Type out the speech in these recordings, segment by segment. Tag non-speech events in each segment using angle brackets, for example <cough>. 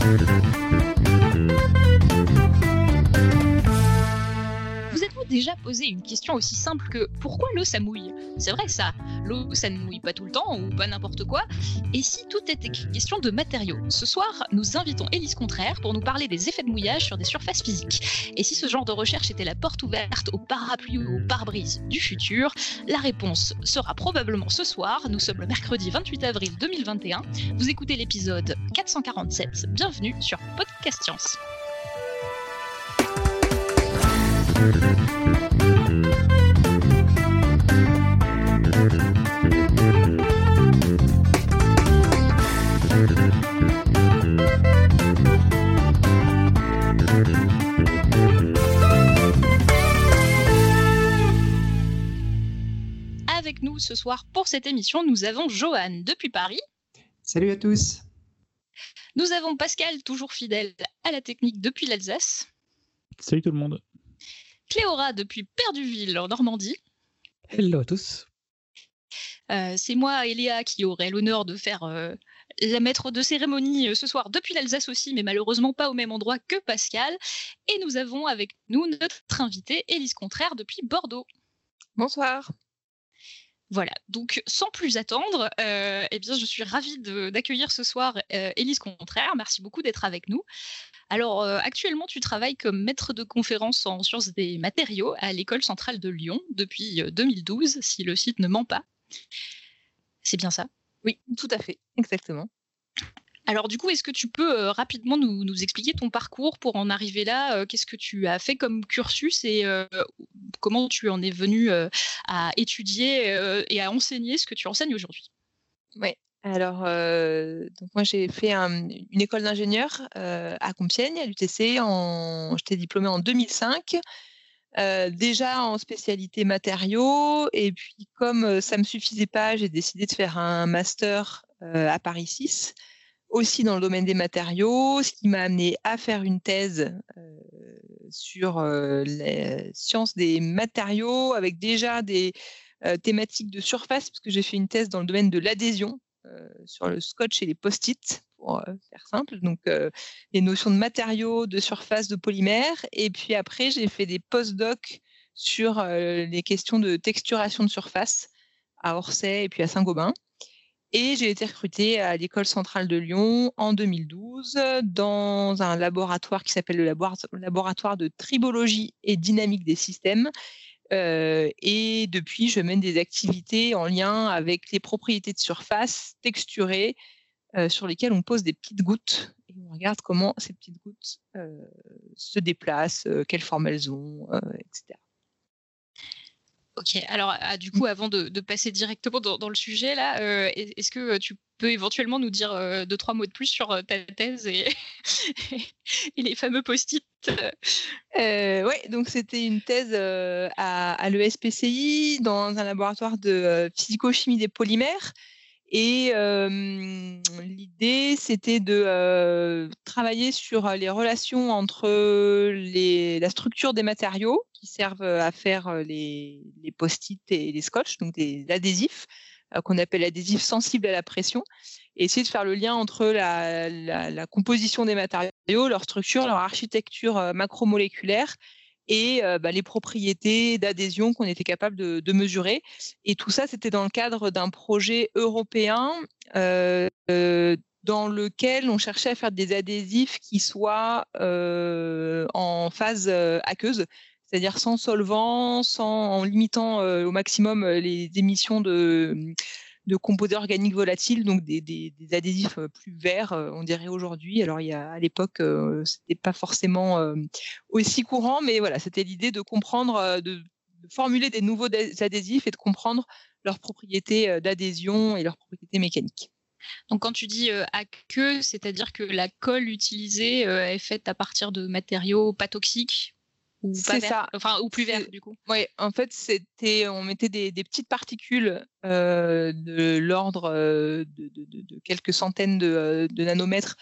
Thank you. Déjà posé une question aussi simple que pourquoi l'eau ça mouille? C'est vrai ça, l'eau ça ne mouille pas tout le temps ou pas n'importe quoi. Et si tout était question de matériaux Ce soir, nous invitons Élise Contraire pour nous parler des effets de mouillage sur des surfaces physiques. Et si ce genre de recherche était la porte ouverte au parapluie ou au pare-brise du futur, la réponse sera probablement ce soir. Nous sommes le mercredi 28 avril 2021. Vous écoutez l'épisode 447. Bienvenue sur Podcast Science. Avec nous ce soir pour cette émission, nous avons Johan depuis Paris. Salut à tous. Nous avons Pascal, toujours fidèle à la technique depuis l'Alsace. Salut tout le monde. Cléora depuis Perduville en Normandie. Hello à tous. Euh, c'est moi, Eléa, qui aurait l'honneur de faire euh, la maître de cérémonie euh, ce soir depuis l'Alsace aussi, mais malheureusement pas au même endroit que Pascal. Et nous avons avec nous notre invitée, Élise Contraire, depuis Bordeaux. Bonsoir. Voilà, donc sans plus attendre, euh, eh bien, je suis ravie d'accueillir ce soir euh, Élise Contraire. Merci beaucoup d'être avec nous. Alors, euh, actuellement, tu travailles comme maître de conférence en sciences des matériaux à l'École centrale de Lyon depuis 2012, si le site ne ment pas. C'est bien ça? Oui, tout à fait, exactement. Alors du coup, est-ce que tu peux euh, rapidement nous, expliquer ton parcours pour en arriver là euh, Qu'est-ce que tu as fait comme cursus et euh, comment tu en es venu à étudier et à enseigner ce que tu enseignes aujourd'hui? Oui. Alors, donc moi j'ai fait une école d'ingénieur à Compiègne, à l'UTC. J'étais diplômée en 2005. déjà en spécialité matériaux et puis comme ça me suffisait pas, j'ai décidé de faire un master à Paris 6 aussi dans le domaine des matériaux, ce qui m'a amené à faire une thèse euh, sur euh, les sciences des matériaux avec déjà des euh, thématiques de surface, parce que j'ai fait une thèse dans le domaine de l'adhésion sur le scotch et les post-it, pour faire simple. Donc, les notions de matériaux, de surface, de polymères. Et puis après, j'ai fait des post-docs sur les questions de texturation de surface à Orsay et puis à Saint-Gobain. Et j'ai été recrutée à l'école centrale de Lyon en 2012 dans un laboratoire qui s'appelle le laboratoire de tribologie et dynamique des systèmes. Euh, et depuis, je mène des activités en lien avec les propriétés de surface texturées euh, sur lesquelles on pose des petites gouttes et on regarde comment ces petites gouttes euh, se déplacent, quelle forme elles ont, etc. Ok, alors ah, du coup, avant de, passer directement dans, le sujet, là, euh, est-ce que tu peux éventuellement nous dire euh, deux, trois mots de plus sur euh, ta thèse et, <laughs> et les fameux post-it? Oui, donc c'était une thèse à, à l'ESPCI dans un laboratoire de physico-chimie des polymères. Et l'idée, c'était de travailler sur les relations entre la structure des matériaux qui servent à faire les, les post-it et les scotch, donc des adhésifs qu'on appelle adhésifs sensibles à la pression, et essayer de faire le lien entre la composition des matériaux, leur structure, leur architecture macromoléculaire et euh, bah, les propriétés d'adhésion qu'on était capable de, mesurer. Et tout ça, c'était dans le cadre d'un projet européen euh, euh, dans lequel on cherchait à faire des adhésifs qui soient en phase aqueuse, c'est-à-dire sans solvant, sans, en limitant au maximum les émissions de de composés organiques volatiles, donc des, adhésifs euh, plus verts, euh, on dirait aujourd'hui. Alors, il y a, à l'époque, euh, c'était pas forcément aussi courant, mais voilà, c'était l'idée de comprendre, de, formuler des nouveaux adhésifs et de comprendre leurs propriétés d'adhésion et leurs propriétés mécaniques. Donc quand tu dis aqueux, c'est-à-dire que la colle utilisée est faite à partir de matériaux pas toxiques? Ou pas ça. enfin ou plus vert du coup. Oui, en fait c'était, on mettait des, petites particules euh, de l'ordre euh, de, quelques centaines de, nanomètres,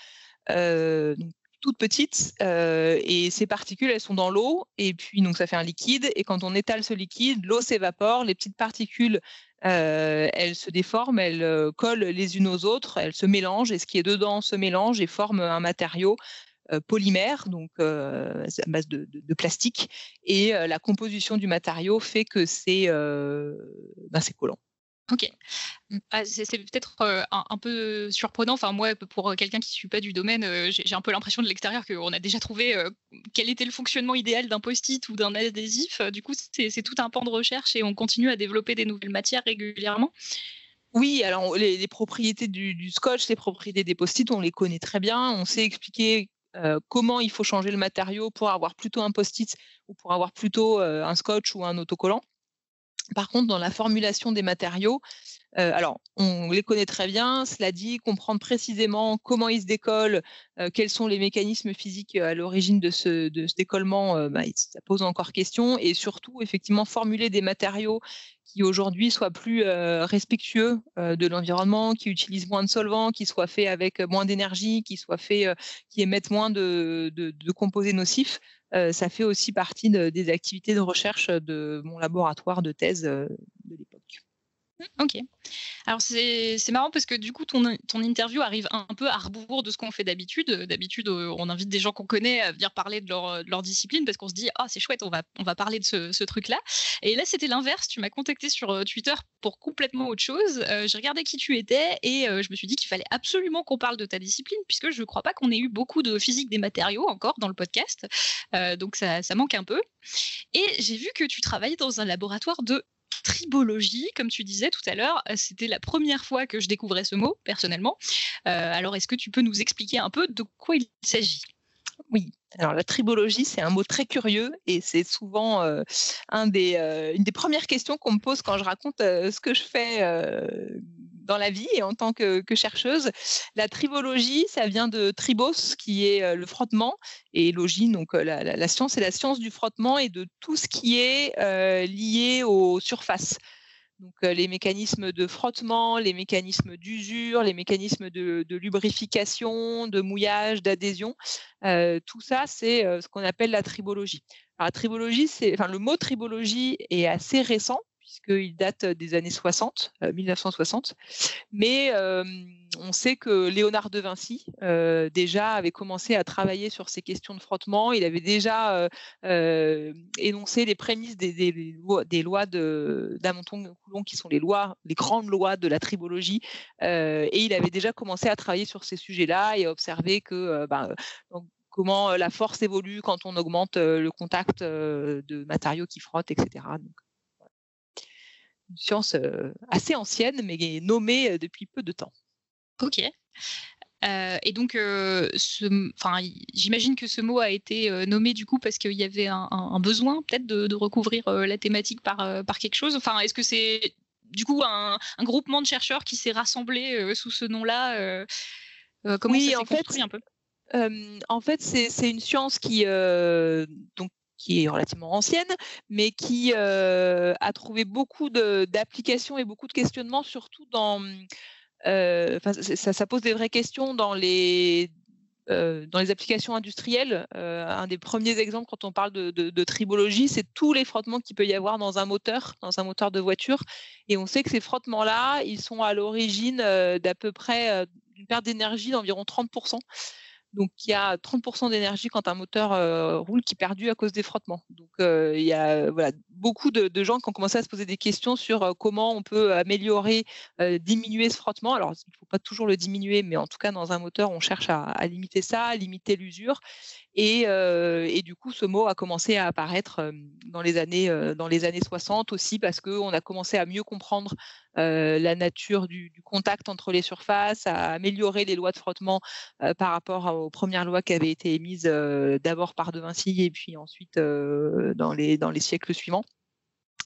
euh, toutes petites et ces particules, elles sont dans l'eau et puis donc ça fait un liquide et quand on étale ce liquide, l'eau s'évapore, les petites particules elles se déforment, elles collent les unes aux autres, elles se mélangent et ce qui est dedans se mélange et forme un matériau polymère, donc à base de, plastique, et la composition du matériau fait que c'est ben, collant. Ok. Mmh. Ah, c'est peut-être un, peu surprenant. Enfin, moi, pour quelqu'un qui ne suit pas du domaine, j'ai un peu l'impression de l'extérieur qu'on a déjà trouvé quel était le fonctionnement idéal d'un post-it ou d'un adhésif. Du coup, c'est tout un pan de recherche et on continue à développer des nouvelles matières régulièrement. Oui, alors les, propriétés du, scotch, les propriétés des post-it, on les connaît très bien. On sait expliquer comment il faut changer le matériau pour avoir plutôt un post-it ou pour avoir plutôt un scotch ou un autocollant. Par contre, dans la formulation des matériaux, alors on les connaît très bien, cela dit, comprendre précisément comment ils se décollent, quels sont les mécanismes physiques à l'origine de ce, décollement, bah, ça pose encore question, et surtout, effectivement, formuler des matériaux qui aujourd'hui soient plus respectueux de l'environnement, qui utilisent moins de solvants, qui soient faits avec moins d'énergie, qui soient qui émettent moins de composés nocifs. Euh, ça fait aussi partie des activités de recherche de mon laboratoire de thèse euh, de l'époque. Ok. Alors c'est marrant parce que du coup ton, ton interview arrive un, peu à rebours de ce qu'on fait d'habitude. D'habitude euh, on invite des gens qu'on connaît à venir parler de leur, de leur discipline parce qu'on se dit ah c'est chouette on va, on va parler de ce, truc-là. Et là c'était l'inverse. Tu m'as contacté sur euh, Twitter pour complètement autre chose. Euh, j'ai regardé qui tu étais et je me suis dit qu'il fallait absolument qu'on parle de ta discipline puisque je ne crois pas qu'on ait eu beaucoup de physique des matériaux encore dans le podcast. donc ça, ça manque un peu. Et j'ai vu que tu travaillais dans un laboratoire de tribologie, comme tu disais tout à l'heure. Euh, c'était la première fois que je découvrais ce mot, personnellement. Euh, alors, est-ce que tu peux nous expliquer un peu de quoi il s'agit? Oui, alors la tribologie, c'est un mot très curieux et c'est souvent euh, une des premières questions qu'on me pose quand je raconte ce que je fais dans la vie et en tant que, chercheuse. La tribologie, ça vient de tribos, qui est euh, le frottement, et logie, donc euh, la, science, c'est la science du frottement et de tout ce qui est euh, lié aux surfaces. Donc les mécanismes de frottement, les mécanismes d'usure, les mécanismes de, lubrification, de mouillage, d'adhésion, tout ça, c'est ce qu'on appelle la tribologie. Alors, la tribologie, c'est, enfin, le mot tribologie est assez récent puisqu'il date des années 60, 1960. Mais on sait que Léonard de Vinci déjà avait commencé à travailler sur ces questions de frottement. Il avait déjà énoncé les prémices des, lois d'Amonton-Coulon, qui sont les lois, les grandes lois de la tribologie. et il avait déjà commencé à travailler sur ces sujets-là et à observer que ben, comment la force évolue quand on augmente le contact de matériaux qui frottent, etc une science assez ancienne, mais nommée depuis peu de temps. Ok. et donc, j'imagine que ce mot a été nommé du coup parce qu'il y avait un, besoin peut-être de, recouvrir la thématique par, par quelque chose. Enfin, est-ce que c'est du coup un, groupement de chercheurs qui s'est rassemblé sous ce nom-là Comment oui, ça s'est construit un peu? en fait, c'est une science qui donc qui est relativement ancienne, mais qui euh, a trouvé beaucoup d'applications et beaucoup de questionnements, surtout dans. Euh, ça, pose des vraies questions dans les, euh, dans les applications industrielles. un des premiers exemples quand on parle de, de tribologie, c'est tous les frottements qu'il peut y avoir dans un moteur, dans un moteur de voiture. Et on sait que ces frottements-là, ils sont à l'origine d'à peu près d'une perte d'énergie d'environ 30%. Donc, il y a 30% d'énergie quand un moteur euh, roule qui est perdu à cause des frottements. Donc, euh, il y a voilà, beaucoup de, gens qui ont commencé à se poser des questions sur euh, comment on peut améliorer, diminuer ce frottement. Alors, il ne faut pas toujours le diminuer, mais en tout cas, dans un moteur, on cherche à limiter ça, à limiter l'usure. Et, du coup, ce mot a commencé à apparaître dans les années, dans les années 60 aussi parce qu'on a commencé à mieux comprendre la nature du, contact entre les surfaces, à améliorer les lois de frottement par rapport aux premières lois qui avaient été émises d'abord par De Vinci et puis ensuite dans, les, dans les siècles suivants.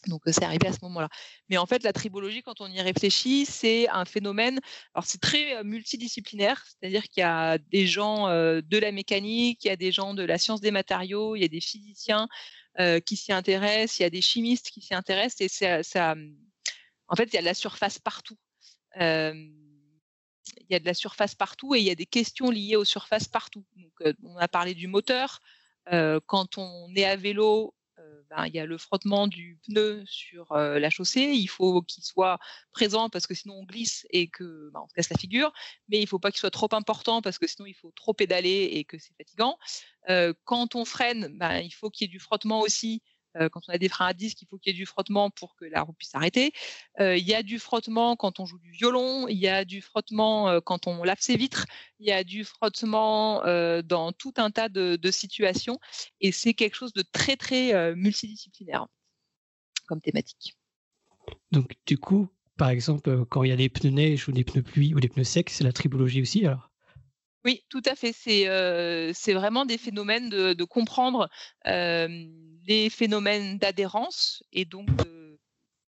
Donc c'est arrivé à ce moment-là. Mais en fait, la tribologie, quand on y réfléchit, c'est un phénomène. Alors c'est très multidisciplinaire, c'est-à-dire qu'il y a des gens de la mécanique, il y a des gens de la science des matériaux, il y a des physiciens qui s'y intéressent, il y a des chimistes qui s'y intéressent, et ça, ça, en fait, il y a de la surface partout. il y a de la surface partout et il y a des questions liées aux surfaces partout. On a parlé du moteur. quand on est à vélo, ben, il y a le frottement du pneu sur la chaussée. Il faut qu'il soit présent parce que sinon on glisse et que ben, on se casse la figure. Mais il ne faut pas qu'il soit trop important parce que sinon il faut trop pédaler et que c'est fatigant. quand on freine, ben, il faut qu'il y ait du frottement aussi euh, quand on a des freins à disque, il faut qu'il y ait du frottement pour que la roue puisse s'arrêter. Euh, il y a du frottement quand on joue du violon, il y a du frottement euh, quand on lave ses vitres, il y a du frottement dans tout un tas de, situations. Et c'est quelque chose de très, très multidisciplinaire comme thématique. Donc, du coup, par exemple, quand il y a des pneus neige ou des pneus pluie ou des pneus secs, c'est la tribologie aussi alors? Oui, tout à fait. C'est vraiment des phénomènes de, comprendre les phénomènes d'adhérence et donc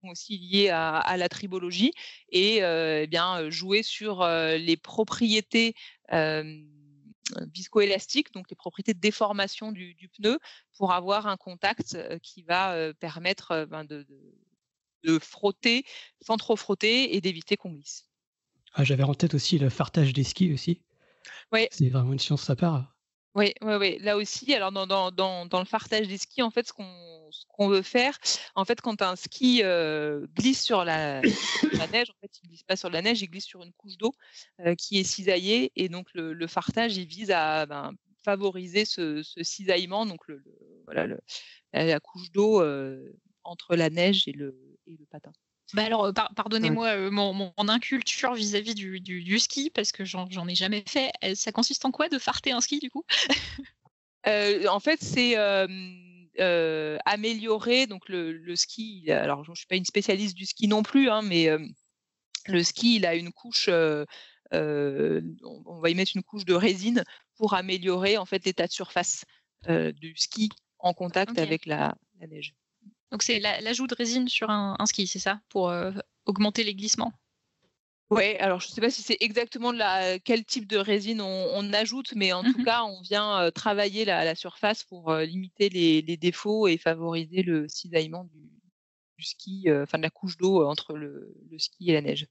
aussi liés à, la tribologie et eh bien jouer sur les propriétés viscoélastiques, donc les propriétés de déformation du, pneu, pour avoir un contact qui va permettre ben, de, de, frotter sans trop frotter et d'éviter qu'on glisse. Ah, j'avais en tête aussi le fartage des skis aussi. C'est vraiment une science à part. Oui, oui, oui. Là aussi, alors dans, dans, dans, le fartage des skis, en fait, ce qu'on veut faire, en fait, quand un ski glisse sur la, neige, en fait, il glisse pas sur la neige, il glisse sur une couche d'eau qui est cisaillée, et donc le, fartage, il vise à ben, favoriser ce, cisaillement, donc le, voilà, la couche d'eau entre la neige et le, et le patin. Bah alors, euh, pardonnez-moi euh, mon, mon, inculture vis-à-vis du, du, ski, parce que j'en ai jamais fait. Euh, ça consiste en quoi de farter un ski, du coup? En fait, c'est améliorer donc le, le, ski. Alors, je ne suis pas une spécialiste du ski non plus, hein, mais le ski, il a une couche. on va y mettre une couche de résine pour améliorer en fait l'état de surface du ski en contact avec la, la neige. Donc c'est l'ajout de résine sur un, ski, c'est ça, pour euh, augmenter les glissements? Oui, alors je ne sais pas si c'est exactement la, quel type de résine on, ajoute, mais en tout mmh cas, on vient euh, travailler la, surface pour euh, limiter les, défauts et favoriser le cisaillement du, ski, enfin de la couche d'eau entre le, ski et la neige.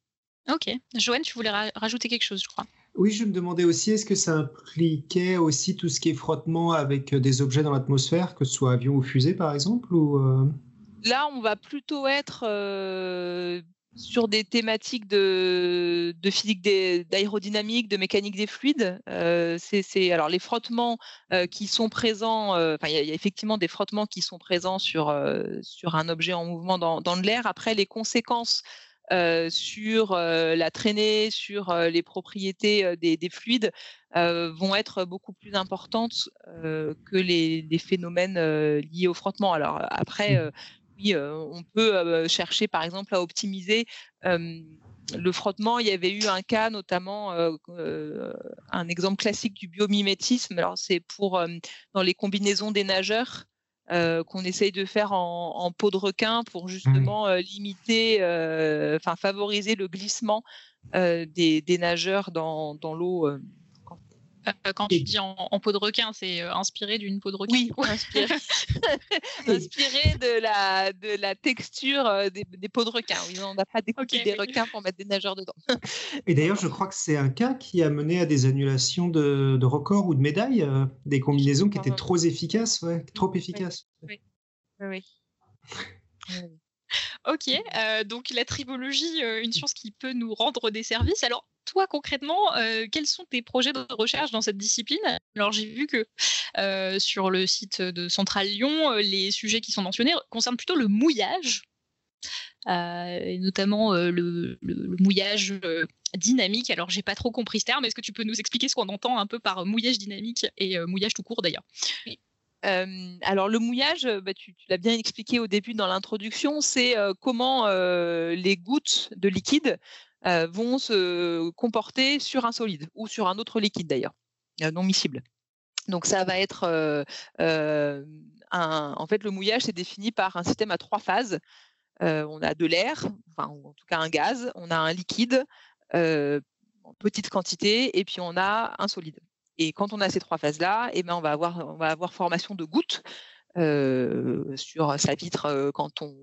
Ok. Joanne, tu voulais rajouter quelque chose, je crois. Oui, je me demandais aussi, est-ce que ça impliquait aussi tout ce qui est frottement avec des objets dans l'atmosphère, que ce soit avion ou fusée par exemple ou Là, on va plutôt être sur des thématiques de, physique d'aérodynamique, de mécanique des fluides. c'est alors les frottements qui sont présents. Enfin, il y, a effectivement des frottements qui sont présents sur sur un objet en mouvement dans, dans l'air. Après, les conséquences sur la traînée, sur les propriétés des, des fluides vont être beaucoup plus importantes que les, les phénomènes liés au frottement. Alors après, mmh oui, on peut chercher par exemple à optimiser le frottement. Il y avait eu un cas notamment, un exemple classique du biomimétisme. Alors c'est pour dans les combinaisons des nageurs. qu'on essaye de faire en, peau de requin pour mmh justement limiter, enfin favoriser le glissement des, nageurs dans, dans l'eau quand tu dis en, peau de requin, c'est euh, inspiré d'une peau de requin Oui, <laughs> inspiré, <laughs> inspiré de, la, de la texture euh, des, peaux de requin. Oui, on n'a pas découpé des requins pour mettre des nageurs dedans. Et d'ailleurs, je crois que c'est un cas qui a mené à des annulations de, records ou de médailles, des combinaisons qui étaient trop efficaces, ouais, trop efficaces. Oui, oui. oui. <laughs> Ok, donc la tribologie, une science qui peut nous rendre des services. Alors, toi, concrètement, euh, quels sont tes projets de recherche dans cette discipline? Alors, j'ai vu que euh, sur le site de Centrale Lyon, euh, les sujets qui sont mentionnés concernent plutôt le mouillage, et notamment le, mouillage dynamique. Alors, j'ai pas trop compris ce terme. Est-ce que tu peux nous expliquer ce qu'on entend un peu par mouillage dynamique et mouillage tout court d'ailleurs? Alors le mouillage, bah, tu, tu l'as bien expliqué au début dans l'introduction, c'est comment les gouttes de liquide euh, vont se comporter sur un solide ou sur un autre liquide d'ailleurs, euh, non miscible. Donc ça va être euh, en fait le mouillage c'est défini par un système à trois phases. on a de l'air, enfin en tout cas un gaz, on a un liquide en petite quantité et puis on a un solide. Et quand on a ces trois phases là, et eh ben on va avoir on va avoir formation de gouttes sur sa vitre quand on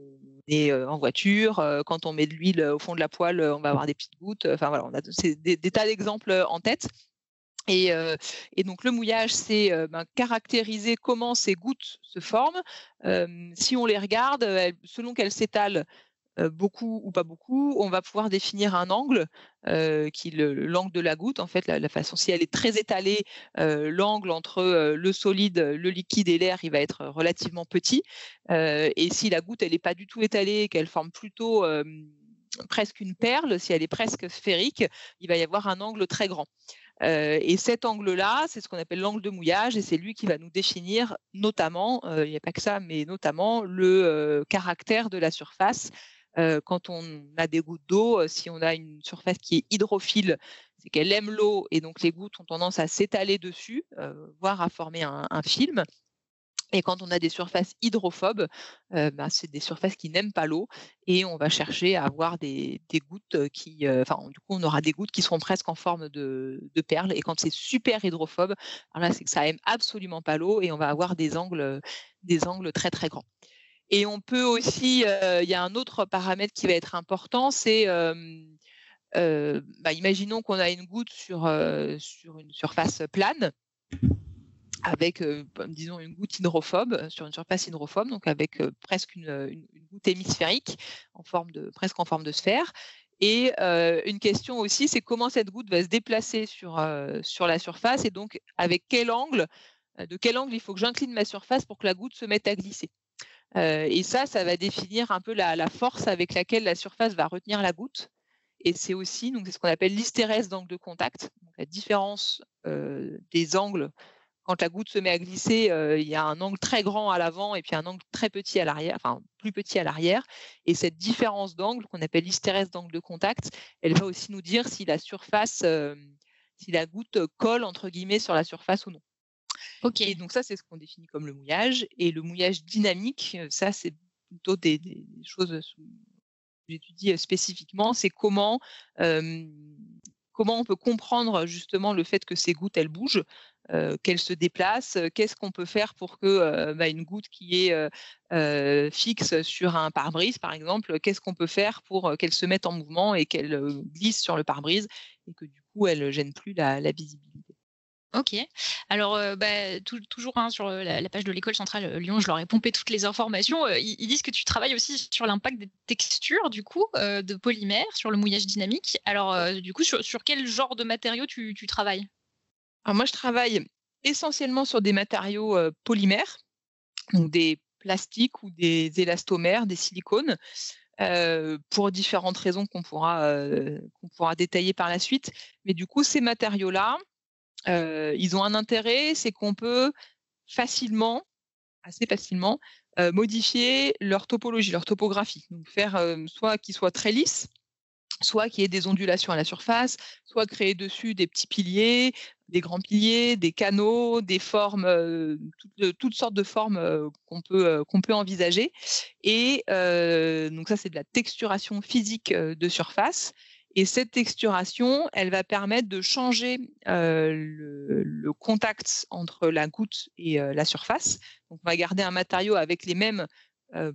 est en voiture, quand on met de l'huile au fond de la poêle, on va avoir des petites gouttes. Enfin voilà, on a des, des, tas d'exemples en tête. Et, et, donc le mouillage, c'est ben, caractériser comment ces gouttes se forment. si on les regarde, selon qu'elles s'étalent beaucoup ou pas beaucoup, on va pouvoir définir un angle qui l'angle de la goutte. En fait, la, si elle est très étalée, l'angle entre le solide, le liquide et l'air, il va être relativement petit. et si la goutte, elle n'est pas du tout étalée, qu'elle forme plutôt presque une perle, si elle est presque sphérique, il va y avoir un angle très grand. et cet angle-là, c'est ce qu'on appelle l'angle de mouillage, et c'est lui qui va nous définir notamment, il n'y a pas que ça, mais notamment le caractère de la surface quand on a des gouttes d'eau, si on a une surface qui est hydrophile, c'est qu'elle aime l'eau et donc les gouttes ont tendance à s'étaler dessus, voire à former un, film. Et quand on a des surfaces hydrophobes, bah, c'est des surfaces qui n'aiment pas l'eau et on va chercher à avoir des, gouttes qui, enfin, du coup, on aura des gouttes qui seront presque en forme de, perles. Et quand c'est super hydrophobe, alors là, c'est que ça aime absolument pas l'eau et on va avoir des angles, des angles très très grands. Et on peut aussi, il y a un autre paramètre qui va être important, c'est bah, imaginons qu'on a une goutte sur, sur une surface plane avec, disons, une goutte hydrophobe sur une surface hydrophobe, donc avec presque une, goutte hémisphérique en forme de, presque en forme de sphère. Et une question aussi, c'est comment cette goutte va se déplacer sur, sur la surface et donc avec quel angle, de quel angle il faut que j'incline ma surface pour que la goutte se mette à glisser? Et ça, ça va définir un peu la, force avec laquelle la surface va retenir la goutte. Et c'est aussi donc ce qu'on appelle l'hystérèse d'angle de contact. La différence des angles quand la goutte se met à glisser, il y a un angle très grand à l'avant et puis un angle très petit à l'arrière, enfin plus petit à l'arrière. Et cette différence d'angle qu'on appelle l'hystérèse d'angle de contact, elle va aussi nous dire si la surface, si la goutte colle entre guillemets sur la surface ou non. Ok. Et donc ça, c'est ce qu'on définit comme le mouillage. Et le mouillage dynamique, ça, c'est plutôt des, choses que j'étudie spécifiquement. C'est comment comment on peut comprendre justement le fait que ces gouttes elles bougent, qu'elles se déplacent. Qu'est-ce qu'on peut faire pour que bah, une goutte qui est fixe sur un pare-brise, par exemple, qu'est-ce qu'on peut faire pour qu'elle se mette en mouvement et qu'elle glisse sur le pare-brise et que du coup elle gêne plus la visibilité? Ok. Alors, bah, toujours hein, sur la, page de l'école centrale Lyon, je leur ai pompé toutes les informations. Ils, disent que tu travailles aussi sur l'impact des textures, du coup, de polymères, sur le mouillage dynamique. Alors, du coup, sur, quel genre de matériaux tu, travailles? Alors, moi, je travaille essentiellement sur des matériaux polymères, donc des plastiques ou des élastomères, des silicones. pour différentes raisons qu'on pourra, qu'on pourra détailler par la suite. Mais du coup, ces matériaux-là, ils ont un intérêt, c'est qu'on peut facilement, assez facilement, modifier leur topologie, leur topographie. Faire soit qu'ils soient très lisses, soit qu'il y ait des ondulations à la surface, soit créer dessus des petits piliers, des grands piliers, des canaux, des formes, toutes, sortes de formes qu'on peut, qu'on peut envisager. Et donc ça, c'est de la texturation physique de surface. Et cette texturation, elle va permettre de changer le, contact entre la goutte et la surface. Donc, on va garder un matériau avec les mêmes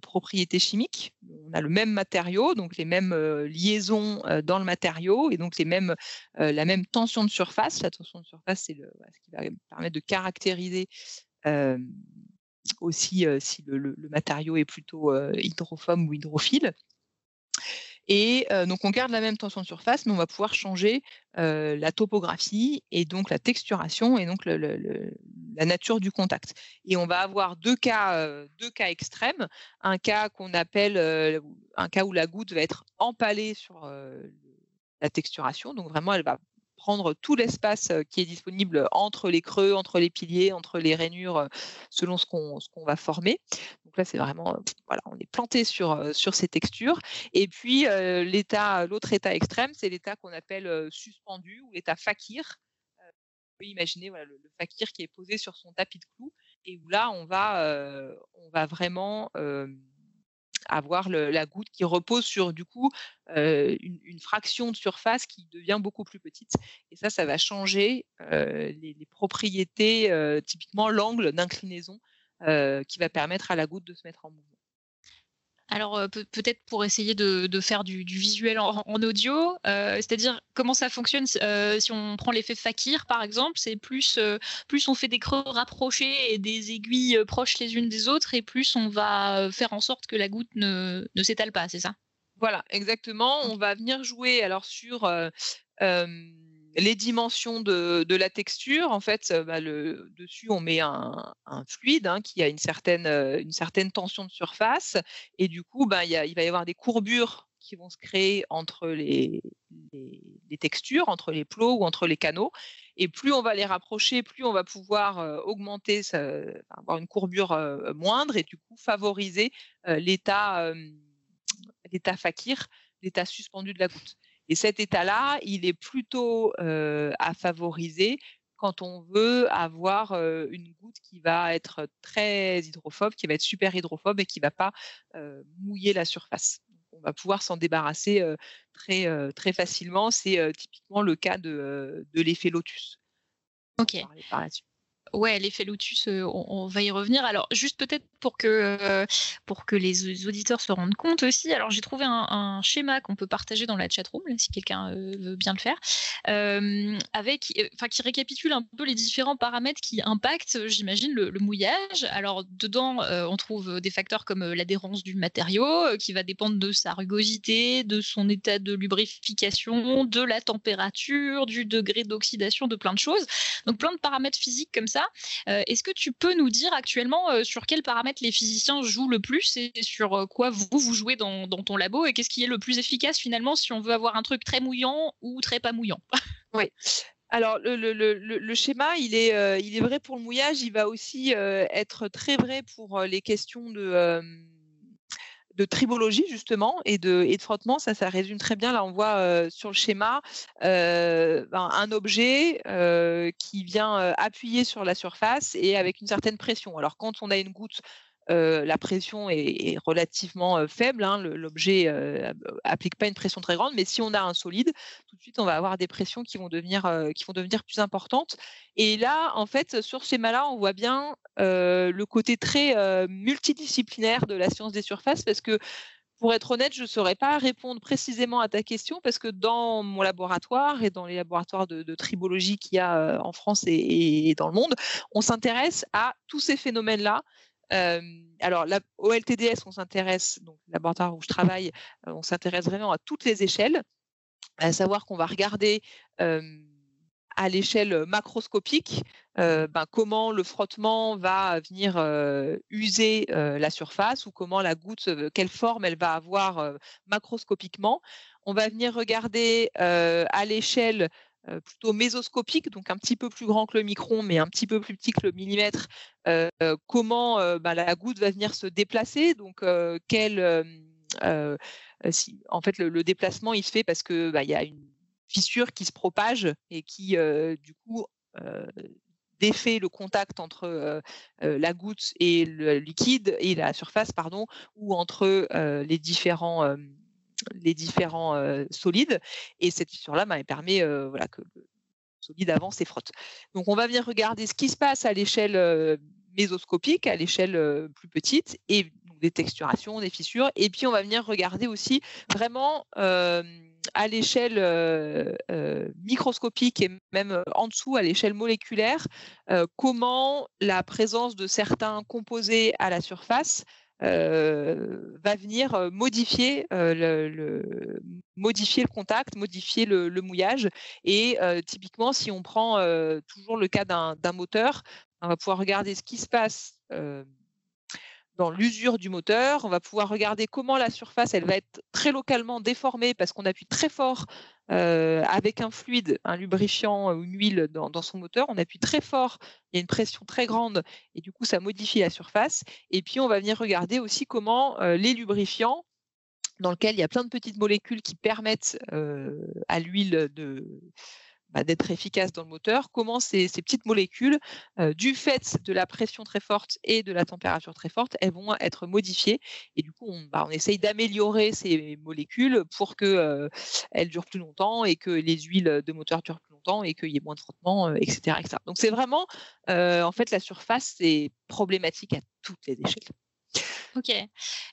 propriétés chimiques. On a le même matériau, donc les mêmes liaisons dans le matériau et donc les mêmes, la même tension de surface. La tension de surface, c'est ce qui va permettre de caractériser aussi si le, le, matériau est plutôt hydrophobe ou hydrophile. Et donc, on garde la même tension de surface, mais on va pouvoir changer la topographie et donc la texturation et donc la nature du contact. Et on va avoir deux cas, deux cas extrêmes. Un cas qu'on appelle un cas où la goutte va être empalée sur la texturation. Donc, vraiment, elle va prendre tout l'espace qui est disponible entre les creux, entre les piliers, entre les rainures, selon ce qu'on va former. Donc là, c'est vraiment, voilà, on est planté sur, ces textures. Et puis, l'autre état extrême, c'est l'état qu'on appelle suspendu ou l'état fakir. vous pouvez imaginer voilà, le, fakir qui est posé sur son tapis de clous et où là, on va vraiment avoir la goutte qui repose sur du coup une, fraction de surface qui devient beaucoup plus petite. Et ça, ça va changer les, propriétés, typiquement l'angle d'inclinaison qui va permettre à la goutte de se mettre en mouvement. Alors euh, peut-être pour essayer de, faire du, visuel en, audio, euh, c'est-à-dire comment ça fonctionne euh, si on prend l'effet fakir par exemple, c'est plus plus on fait des creux rapprochés et des aiguilles proches les unes des autres et plus on va faire en sorte que la goutte ne, ne s'étale pas, c'est ça? Voilà, exactement. On va venir jouer alors sur les dimensions de, la texture, en fait, bah, le, dessus, on met un, fluide hein, qui a une certaine, une certaine tension de surface. Et du coup, bah, il, va y avoir des courbures qui vont se créer entre les, textures, entre les plots ou entre les canaux. Et plus on va les rapprocher, plus on va pouvoir augmenter, avoir une courbure moindre et du coup favoriser l'état l'état fakir, l'état suspendu de la goutte. Et cet état-là, il est plutôt à favoriser quand on veut avoir une goutte qui va être très hydrophobe, qui va être super hydrophobe et qui ne va pas mouiller la surface. On va pouvoir s'en débarrasser très, très facilement. C'est typiquement le cas de, l'effet lotus. Ok. Ouais, l'effet Lotus, on, va y revenir. Alors, juste peut-être pour que, pour que les auditeurs se rendent compte aussi, alors j'ai trouvé un, schéma qu'on peut partager dans la chatroom, là, si quelqu'un veut bien le faire, avec, enfin, qui récapitule un peu les différents paramètres qui impactent, j'imagine, le, mouillage. Alors, dedans, on trouve des facteurs comme l'adhérence du matériau, qui va dépendre de sa rugosité, de son état de lubrification, de la température, du degré d'oxydation, de plein de choses. Donc, plein de paramètres physiques comme ça euh, est-ce que tu peux nous dire actuellement euh, sur quels paramètres les physiciens jouent le plus et sur euh, quoi vous, vous jouez dans, ton labo et qu'est-ce qui est le plus efficace finalement si on veut avoir un truc très mouillant ou très pas mouillant? <laughs> Oui. Alors le, schéma, il est, il est vrai pour le mouillage, il va aussi être très vrai pour les questions de de tribologie justement et de, frottement. Ça, résume très bien. Là, on voit sur le schéma ben, un objet qui vient appuyer sur la surface et avec une certaine pression. Alors, quand on a une goutte la pression est, relativement faible. Hein, L'objet n'applique pas une pression très grande, mais si on a un solide, tout de suite, on va avoir des pressions qui vont devenir, qui vont devenir plus importantes. Et là, en fait, sur ce schéma-là, on voit bien le côté très multidisciplinaire de la science des surfaces, parce que pour être honnête, je ne saurais pas répondre précisément à ta question parce que dans mon laboratoire et dans les laboratoires de, tribologie qu'il y a en France et, dans le monde, on s'intéresse à tous ces phénomènes-là alors, la, au LTDS, on s'intéresse, donc laboratoire où je travaille, on s'intéresse vraiment à toutes les échelles, à savoir qu'on va regarder à l'échelle macroscopique ben, comment le frottement va venir user la surface ou comment la goutte, quelle forme elle va avoir macroscopiquement. On va venir regarder à l'échelle euh, plutôt mésoscopique, donc un petit peu plus grand que le micron, mais un petit peu plus petit que le millimètre, euh, comment euh, bah, la goutte va venir se déplacer, donc quel, en fait le, déplacement il se fait parce que bah, y a une fissure qui se propage et qui du coup défait le contact entre la goutte et le liquide et la surface, pardon, ou entre les différents les différents solides. Et cette fissure-là bah, permet voilà, que le solide avance et frotte. Donc on va venir regarder ce qui se passe à l'échelle mésoscopique, à l'échelle plus petite, et des texturations, des fissures. Et puis on va venir regarder aussi vraiment à l'échelle microscopique et même en dessous, à l'échelle moléculaire, comment la présence de certains composés à la surface va venir modifier, le, modifier le contact, modifier le, mouillage. Et typiquement, si on prend toujours le cas d'un moteur, on va pouvoir regarder ce qui se passe dans l'usure du moteur. On va pouvoir regarder comment la surface, elle va être très localement déformée parce qu'on appuie très fort euh, avec un fluide, un lubrifiant ou une huile dans, son moteur. On appuie très fort, il y a une pression très grande et du coup, ça modifie la surface. Et puis, on va venir regarder aussi comment euh, les lubrifiants dans lesquels il y a plein de petites molécules qui permettent euh, à l'huile de bah, d'être efficace dans le moteur, comment ces, petites molécules, euh, du fait de la pression très forte et de la température très forte, elles vont être modifiées. Et du coup, on, bah, essaye d'améliorer ces molécules pour qu'elles euh, durent plus longtemps et que les huiles de moteur durent plus longtemps et qu'il y ait moins de frottement, etc., euh, etc. Donc c'est vraiment, en fait, la surface, c'est problématique à toutes les échelles. Ok.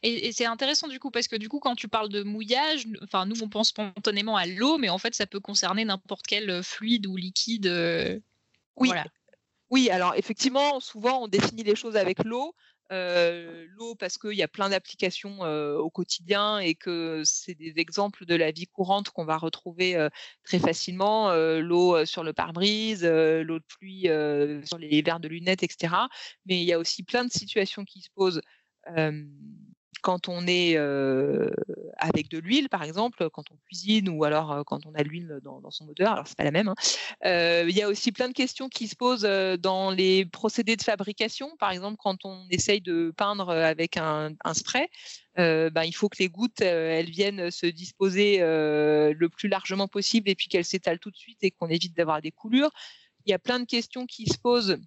Et, c'est intéressant du coup parce que du coup quand tu parles de mouillage, enfin nous on pense spontanément à l'eau, mais en fait ça peut concerner n'importe quel fluide ou liquide. Euh, oui. Oui, alors effectivement, souvent on définit les choses avec l'eau. Euh, l'eau parce qu'il y a plein d'applications au quotidien et que c'est des exemples de la vie courante qu'on va retrouver très facilement. l'eau sur le pare-brise, l'eau de pluie sur les verres de lunettes, etc. Mais il y a aussi plein de situations qui se posent quand on est avec de l'huile, par exemple, quand on cuisine ou alors quand on a l'huile dans, son moteur, alors c'est pas la même. Hein, il y a aussi plein de questions qui se posent dans les procédés de fabrication. Par exemple, quand on essaye de peindre avec un, spray, ben, il faut que les gouttes elles viennent se disposer le plus largement possible et puis qu'elles s'étalent tout de suite et qu'on évite d'avoir des coulures. Il y a plein de questions qui se posent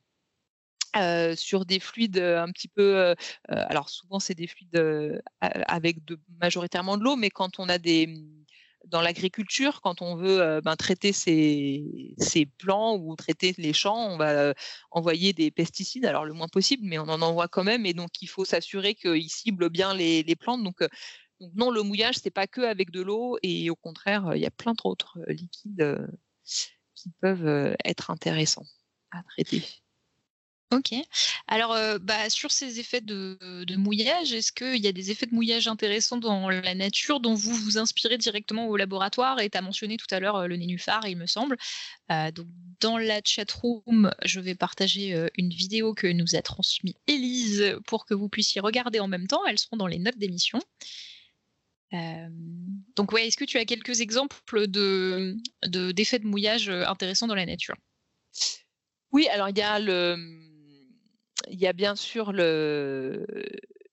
sur des fluides un petit peu, alors souvent c'est des fluides avec majoritairement de l'eau, mais quand on a des mmh, dans l'agriculture, quand on veut ben, traiter ces, plants ou traiter les champs, on va envoyer des pesticides, alors le moins possible, mais on en envoie quand même, et donc il faut s'assurer qu'ils ciblent bien les, les plantes. Donc, donc, non, le mouillage, c'est pas que avec de l'eau, et au contraire, il y a plein d'autres liquides qui peuvent être intéressants à traiter. Ok. Alors, euh, bah, sur ces effets de, mouillage, est-ce qu'il y a des effets de mouillage intéressants dans la nature dont vous vous inspirez directement au laboratoire? Et tu as mentionné tout à l'heure euh, le nénuphar, il me semble. Euh, donc, dans la chat room, je vais partager une vidéo que nous a transmise Élise pour que vous puissiez regarder en même temps. Elles seront dans les notes d'émission. donc, ouais, est-ce que tu as quelques exemples de, d'effets de mouillage intéressants dans la nature? Oui, alors il y a le y a bien sûr le,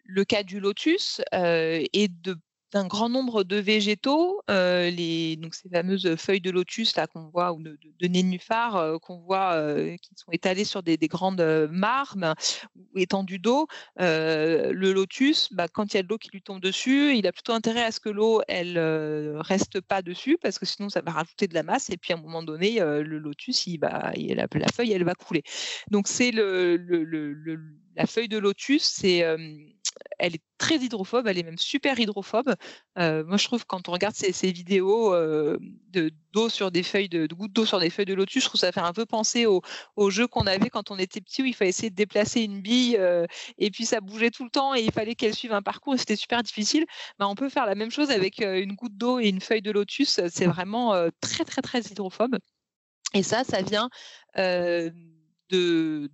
le cas du lotus et de d'un grand nombre de végétaux, les, donc ces fameuses feuilles de lotus là qu'on voit ou de, de, nénuphar qu'on voit qui sont étalées sur des, grandes marmes ou étendues d'eau. le lotus, bah, quand il y a de l'eau qui lui tombe dessus, il a plutôt intérêt à ce que l'eau elle reste pas dessus parce que sinon ça va rajouter de la masse et puis à un moment donné le lotus il va, la, la, feuille elle va couler. Donc c'est le, la feuille de lotus, c'est elle est très hydrophobe, elle est même super hydrophobe. Euh, moi, je trouve quand on regarde ces, vidéos euh, de d'eau sur des feuilles de, gouttes d'eau sur des feuilles de lotus, je trouve ça fait un peu penser au, jeu qu'on avait quand on était petit où il fallait essayer de déplacer une bille euh, et puis ça bougeait tout le temps et il fallait qu'elle suive un parcours et c'était super difficile. On peut faire la même chose avec une goutte d'eau et une feuille de lotus. C'est vraiment très très très hydrophobe. Et ça, ça vient de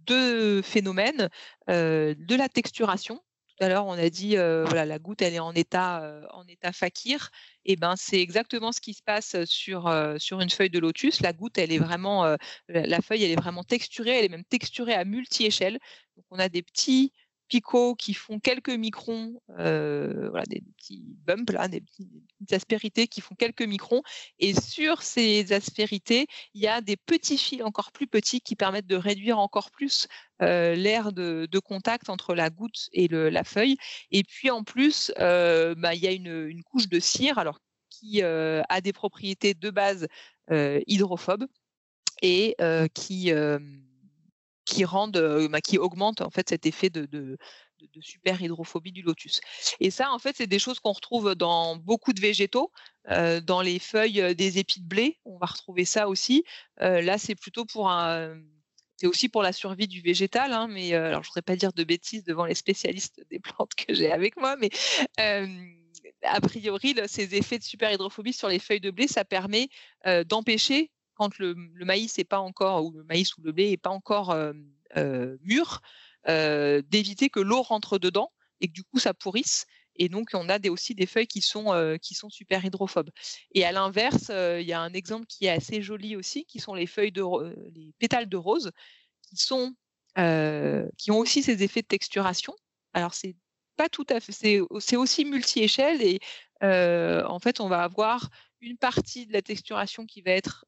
deux phénomènes, de la texturation tout à l'heure, on a dit voilà, la goutte, elle est en état, en état fakir. Et ben, c'est exactement ce qui se passe sur, sur une feuille de lotus. La goutte, elle est vraiment, la feuille, elle est vraiment texturée. Elle est même texturée à multi-échelle. Donc, on a des petits picots qui font quelques microns, euh, voilà, des petits bumps, là, des, petites aspérités qui font quelques microns. Et sur ces aspérités, il y a des petits fils encore plus petits qui permettent de réduire encore plus euh, l'air de, contact entre la goutte et la feuille. Et puis en plus, euh, bah, il y a une, couche de cire alors, qui a des propriétés de base hydrophobes et qui qui rendent, euh, bah, qui augmentent en fait cet effet de, de, super hydrophobie du lotus. Et ça, en fait, c'est des choses qu'on retrouve dans beaucoup de végétaux, euh, dans les feuilles euh, des épis de blé, on va retrouver ça aussi. là, c'est plutôt pour un, c'est aussi pour la survie du végétal, hein, mais alors je voudrais pas dire de bêtises devant les spécialistes des plantes que j'ai avec moi, mais a priori, ces effets de super hydrophobie sur les feuilles de blé, ça permet d'empêcher quand le, maïs est pas encore ou le maïs ou le blé est pas encore mûr, d'éviter que l'eau rentre dedans et que du coup ça pourrisse. Et donc on a des, aussi des feuilles qui sont qui sont super hydrophobes. Et à l'inverse, il y a un exemple qui est assez joli aussi, qui sont les feuilles de les pétales de rose, qui sont qui ont aussi ces effets de texturation. Alors c'est pas tout à fait, c'est aussi multi-échelle et en fait on va avoir une partie de la texturation qui va être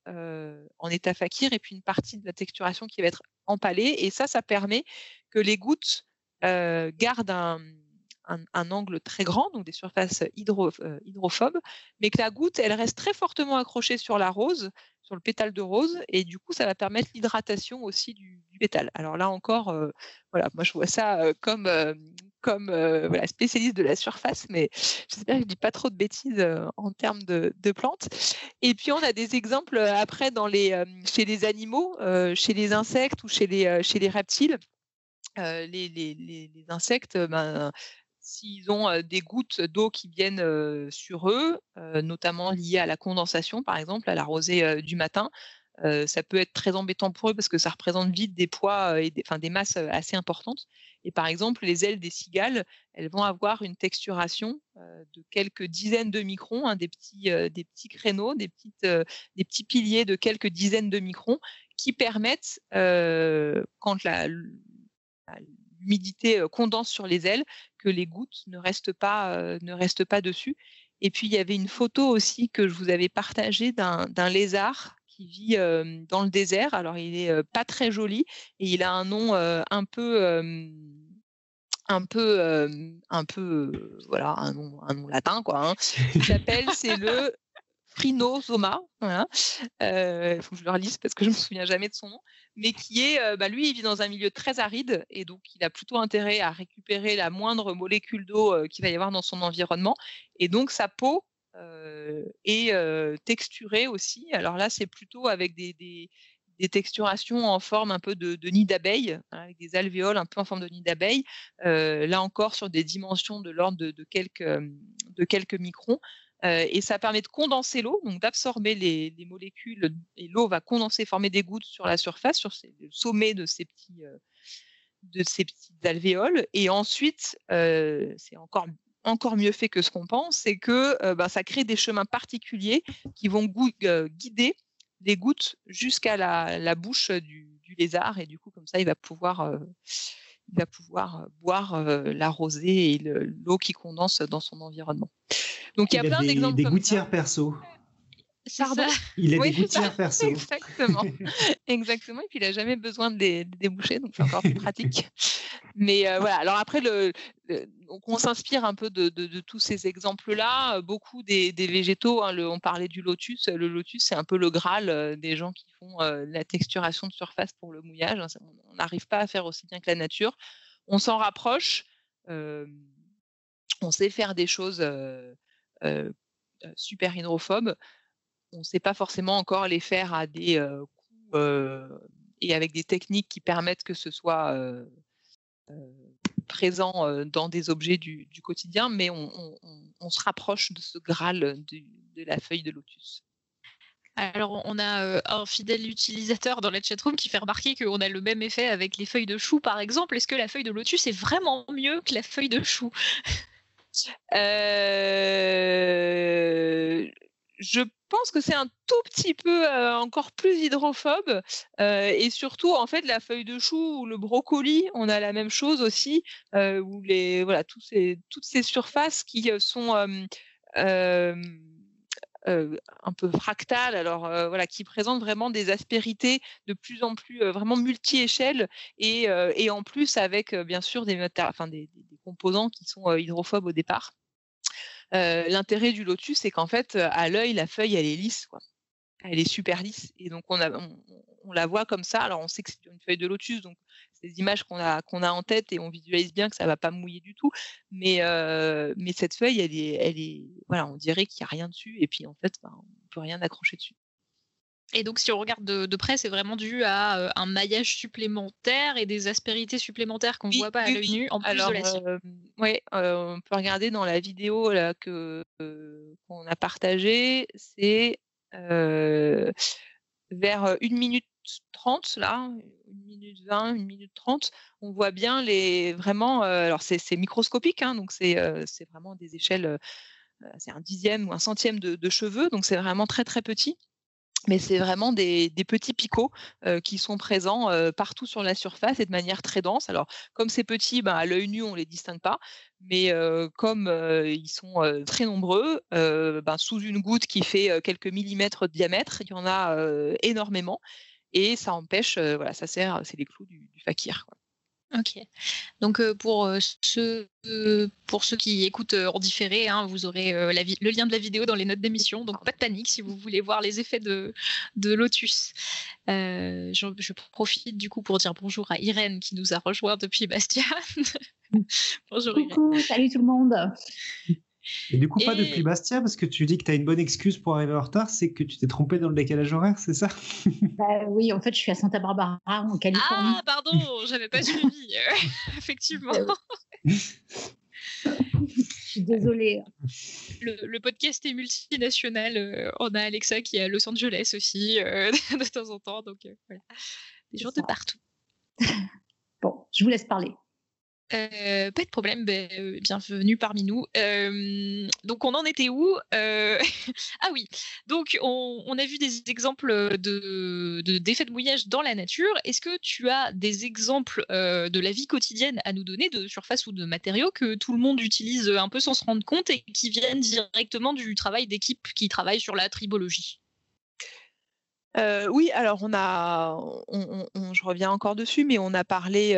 en état fakir et puis une partie de la texturation qui va être empalée. Et ça, ça permet que les gouttes gardent un, angle très grand, donc des surfaces hydrophobes, mais que la goutte, elle reste très fortement accrochée sur la rose, sur le pétale de rose, et du coup, ça va permettre l'hydratation aussi du, pétale. Alors là encore, voilà, moi je vois ça comme comme voilà, spécialiste de la surface, mais j'espère que je dis pas trop de bêtises en termes de, plantes. Et puis on a des exemples après dans les, chez les animaux, chez les insectes ou chez les, chez les reptiles. Les, les, les, insectes, ben, s'ils ont des gouttes d'eau qui viennent sur eux, notamment liées à la condensation, par exemple, à la rosée du matin, ça peut être très embêtant pour eux parce que ça représente vite des poids et des, enfin, des masses assez importantes. Et par exemple, les ailes des cigales, elles vont avoir une texturation de quelques dizaines de microns, hein, des, petits, des petits créneaux, des, petites, des petits piliers de quelques dizaines de microns qui permettent, quand la, l'humidité condense sur les ailes, que les gouttes ne restent pas, ne restent pas dessus. Et puis, il y avait une photo aussi que je vous avais partagée d'un lézard qui vit dans le désert. Alors, il est pas très joli et il a un nom un peu un peu, un peu, voilà, un nom, latin, quoi. Hein. Il s'appelle, c'est le Phrynosoma, voilà. Il faut que je le relise parce que je me souviens jamais de son nom mais qui est, euh, bah, lui, il vit dans un milieu très aride et donc il a plutôt intérêt à récupérer la moindre molécule d'eau euh, qu'il va y avoir dans son environnement. Et donc sa peau euh, est texturée aussi. Alors là, c'est plutôt avec des, des, texturations en forme un peu de, nid d'abeille, hein, avec des alvéoles un peu en forme de nid d'abeille. là encore, sur des dimensions de l'ordre de, quelques, de quelques microns. Euh, et ça permet de condenser l'eau, donc d'absorber les, molécules, et l'eau va condenser, former des gouttes sur la surface, sur le sommet de ces petits, euh, de ces petites alvéoles. Et ensuite, euh, c'est encore encore mieux fait que ce qu'on pense, c'est que ben, ça crée des chemins particuliers qui vont guider les gouttes jusqu'à la, bouche du, lézard et du coup comme ça il va pouvoir il va pouvoir boire la rosée et l'eau qui condense dans son environnement. Donc il y a, plein d'exemples. Des gouttières perso. Pardon. Il a des gouttières perso. Exactement. <laughs> Exactement. Et puis il n'a jamais besoin de les, déboucher, donc c'est encore plus pratique. Mais euh, voilà. Alors après, le, donc on s'inspire un peu de, de, tous ces exemples-là. Beaucoup des, des végétaux, hein, le, on parlait du lotus. Le lotus, c'est un peu le graal euh, des gens qui font euh, la texturation de surface pour le mouillage. On n'arrive pas à faire aussi bien que la nature. On s'en rapproche. on sait faire des choses euh, euh, super hydrophobes. On ne sait pas forcément encore les faire à des euh, coûts et avec des techniques qui permettent que ce soit présent dans des objets du, quotidien, mais on, se rapproche de ce Graal de la feuille de lotus. Alors, on a un fidèle utilisateur dans la chatroom qui fait remarquer qu'on a le même effet avec les feuilles de chou, par exemple. Est-ce que la feuille de lotus est vraiment mieux que la feuille de chou? Euh, je pense que c'est un tout petit peu euh, encore plus hydrophobe euh, et surtout en fait la feuille de chou ou le brocoli on a la même chose aussi où les voilà tous ces, toutes ces surfaces qui sont un peu fractales, alors voilà, qui présentent vraiment des aspérités de plus en plus vraiment multi-échelles et, et, en plus avec bien sûr des, enfin, des, composants qui sont hydrophobes au départ. L'intérêt du lotus, c'est qu'en fait, à l'œil, la feuille, elle est lisse. Quoi. Elle est super lisse. Et donc, on, la voit comme ça. Alors, on sait que c'est une feuille de lotus, donc c'est des images qu'on a, en tête et on visualise bien que ça ne va pas mouiller du tout. Mais, mais cette feuille, elle est, elle est, voilà, on dirait qu'il n'y a rien dessus. Et puis, en fait, ben, on ne peut rien accrocher dessus. Et donc, si on regarde de, près, c'est vraiment dû à euh, un maillage supplémentaire et des aspérités supplémentaires qu'on ne voit pas à l'œil nu, en plus de la euh, Oui, euh, on peut regarder dans la vidéo là, que, qu'on a partagée. C'est vers 1 minute 30, là, 1 minute 20, 1 minute 30. On voit bien les. Vraiment. alors, c'est, microscopique, hein, donc c'est, c'est vraiment des échelles. c'est un dixième ou un centième de, de cheveux, donc c'est vraiment très, très petit mais c'est vraiment des, petits picots qui sont présents partout sur la surface et de manière très dense. Alors, comme c'est petit, ben, à l'œil nu, on ne les distingue pas, mais comme ils sont très nombreux, ben, sous une goutte qui fait quelques millimètres de diamètre, il y en a énormément, et ça empêche, voilà, ça sert, c'est les clous du, fakir. Ok. Donc euh, pour euh, ceux euh, pour ceux qui écoutent en différé, hein, vous aurez le lien de la vidéo dans les notes d'émission. Donc pas de panique si vous voulez voir les effets de, Lotus. Je, profite du coup pour dire bonjour à Irène qui nous a rejoint depuis Bastia. <laughs> Bonjour. Coucou, salut tout le monde. Et du coup, pas depuis Bastia, parce que tu dis que tu as une bonne excuse pour arriver en retard, c'est que tu t'es trompé dans le décalage horaire, c'est ça? <laughs> Bah oui, en fait, je suis à Santa Barbara, en Californie. Ah, pardon, j'avais pas suivi. <laughs> Effectivement. Je suis désolée. Le, le podcast est multinational. euh, on a Alexa qui est à Los Angeles aussi, euh, <laughs> de temps en temps. Donc euh, voilà. Des gens de partout. Bon, je vous laisse parler. Euh, pas de problème, ben, euh, bienvenue parmi nous. Euh, donc on en était où Euh, <laughs> Ah oui, donc on, a vu des exemples de de- d'effets de, mouillage dans la nature. Est-ce que tu as des exemples de la vie quotidienne à nous donner, de surface ou de matériaux que tout le monde utilise un peu sans se rendre compte et qui viennent directement du travail d'équipe qui travaille sur la tribologie? Oui, alors on a, je reviens encore dessus, mais on a parlé,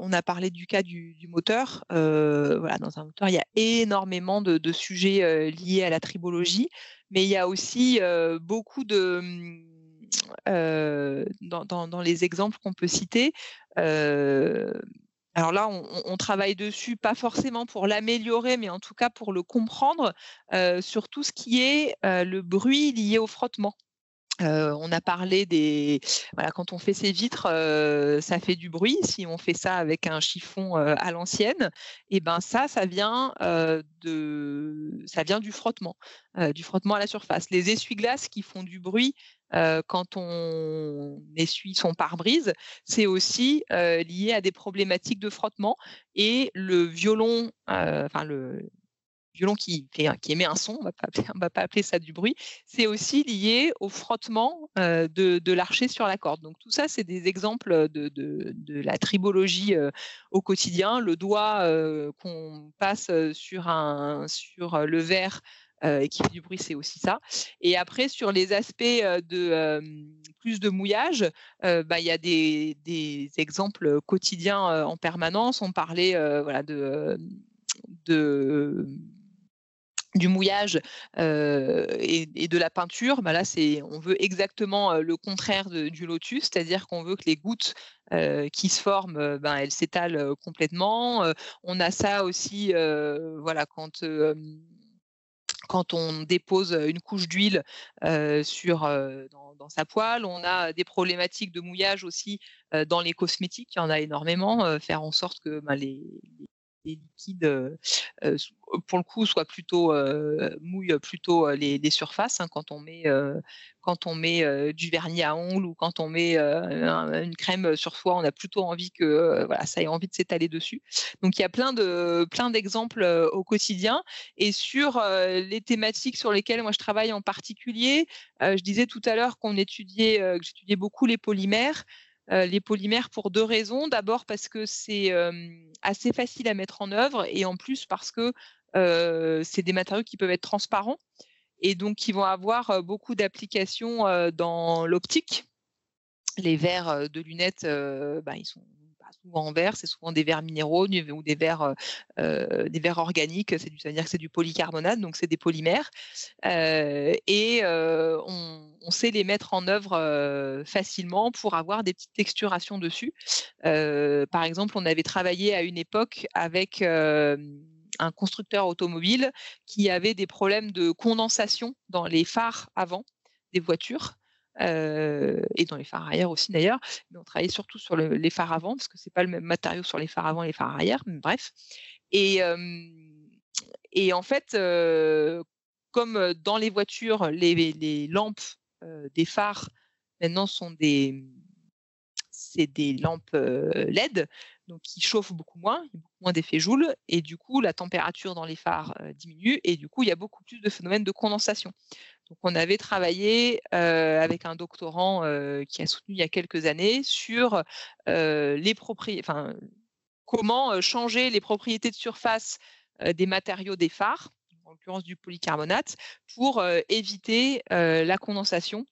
on a parlé du cas du, moteur. Voilà, dans un moteur, il y a énormément de, sujets liés à la tribologie, mais il y a aussi beaucoup de, euh, dans, les exemples qu'on peut citer. alors là, on, travaille dessus, pas forcément pour l'améliorer, mais en tout cas pour le comprendre sur tout ce qui est le bruit lié au frottement. Euh, on a parlé des quand on fait ses vitres, euh, ça fait du bruit. Si on fait ça avec un chiffon euh, à l'ancienne, et ben ça, ça vient de ça vient du frottement, du frottement à la surface. Les essuie-glaces qui font du bruit quand on essuie son pare-brise, c'est aussi lié à des problématiques de frottement. Et le violon, enfin le violon qui, fait, qui émet un son, on <laughs> on va pas appeler ça du bruit, c'est aussi lié au frottement euh, de, de l'archer sur la corde. Donc tout ça, c'est des exemples de, la tribologie euh, au quotidien. Le doigt euh, qu'on passe sur, un, sur le verre et qui fait du bruit, c'est aussi ça. Et après, sur les aspects de plus de mouillage, bah, il y a des, exemples quotidiens en permanence. On parlait de, de du mouillage euh, et, de la peinture, bah là on veut exactement euh, le contraire du lotus, c'est-à-dire qu'on veut que les gouttes euh, qui se forment, ben, elles s'étalent complètement. On a ça aussi, voilà, quand quand on dépose une couche d'huile sur dans, sa poêle, on a des problématiques de mouillage aussi dans les cosmétiques. Il y en a énormément. faire en sorte que ben, les, les liquides, euh, pour le coup, soient plutôt euh, mouillent plutôt euh, les, surfaces. hein, quand on met quand on met du vernis à ongles ou quand on met un- une crème sur soi, on a plutôt envie que voilà, ça ait envie de s'étaler dessus. Donc il y a plein de plein d'exemples au quotidien. Et sur les thématiques sur lesquelles moi je travaille en particulier, je disais tout à l'heure qu'on étudiait, que j'étudiais beaucoup les polymères. Euh, les polymères pour deux raisons. D'abord parce que c'est euh, assez facile à mettre en œuvre et en plus parce que euh, c'est des matériaux qui peuvent être transparents et donc qui vont avoir beaucoup d'applications dans l'optique. Les verres de lunettes, bah, ils sont pas souvent en verre, c'est souvent des verres minéraux ou des verres, euh, euh, des verres organiques. Du, ça veut dire que c'est du polycarbonate, donc c'est des polymères. Euh, et on, sait les mettre en œuvre facilement pour avoir des petites texturations dessus. Par exemple, on avait travaillé à une époque avec un constructeur automobile qui avait des problèmes de condensation dans les phares avant des voitures. Et dans les phares arrière aussi d'ailleurs, mais on travaillait surtout sur le- les phares avant parce que c'est pas le même matériau sur les phares avant et les phares arrière, mais bref. Et, en fait, comme dans les voitures, les, lampes des phares maintenant sont des, c'est des lampes LED, donc qui chauffent beaucoup moins, beaucoup moins d'effet Joule, et du coup la température dans les phares diminue, et du coup il y a beaucoup plus de phénomènes de condensation. Donc on avait travaillé avec un doctorant qui a soutenu il y a quelques années sur les propriétés, enfin comment changer les propriétés de surface des matériaux des phares, en l'occurrence du polycarbonate, pour éviter la condensation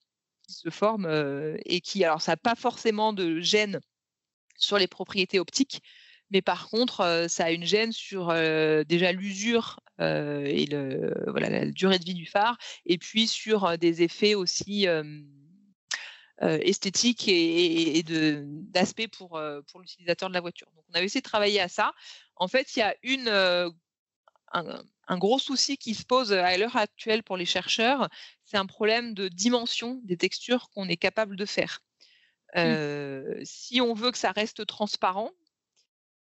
qui se forme et qui, alors ça n'a pas forcément de gêne sur les propriétés optiques, mais par contre, ça a une gêne sur déjà l'usure et le, voilà, la durée de vie du phare, et puis sur euh, des effets aussi euh, esthétique et, d'aspect pour, pour l'utilisateur de la voiture. Donc, on avait essayé de travailler à ça. En fait, il y a une, un, gros souci qui se pose à l'heure actuelle pour les chercheurs, c'est un problème de dimension des textures qu'on est capable de faire. Mmh. Si on veut que ça reste transparent,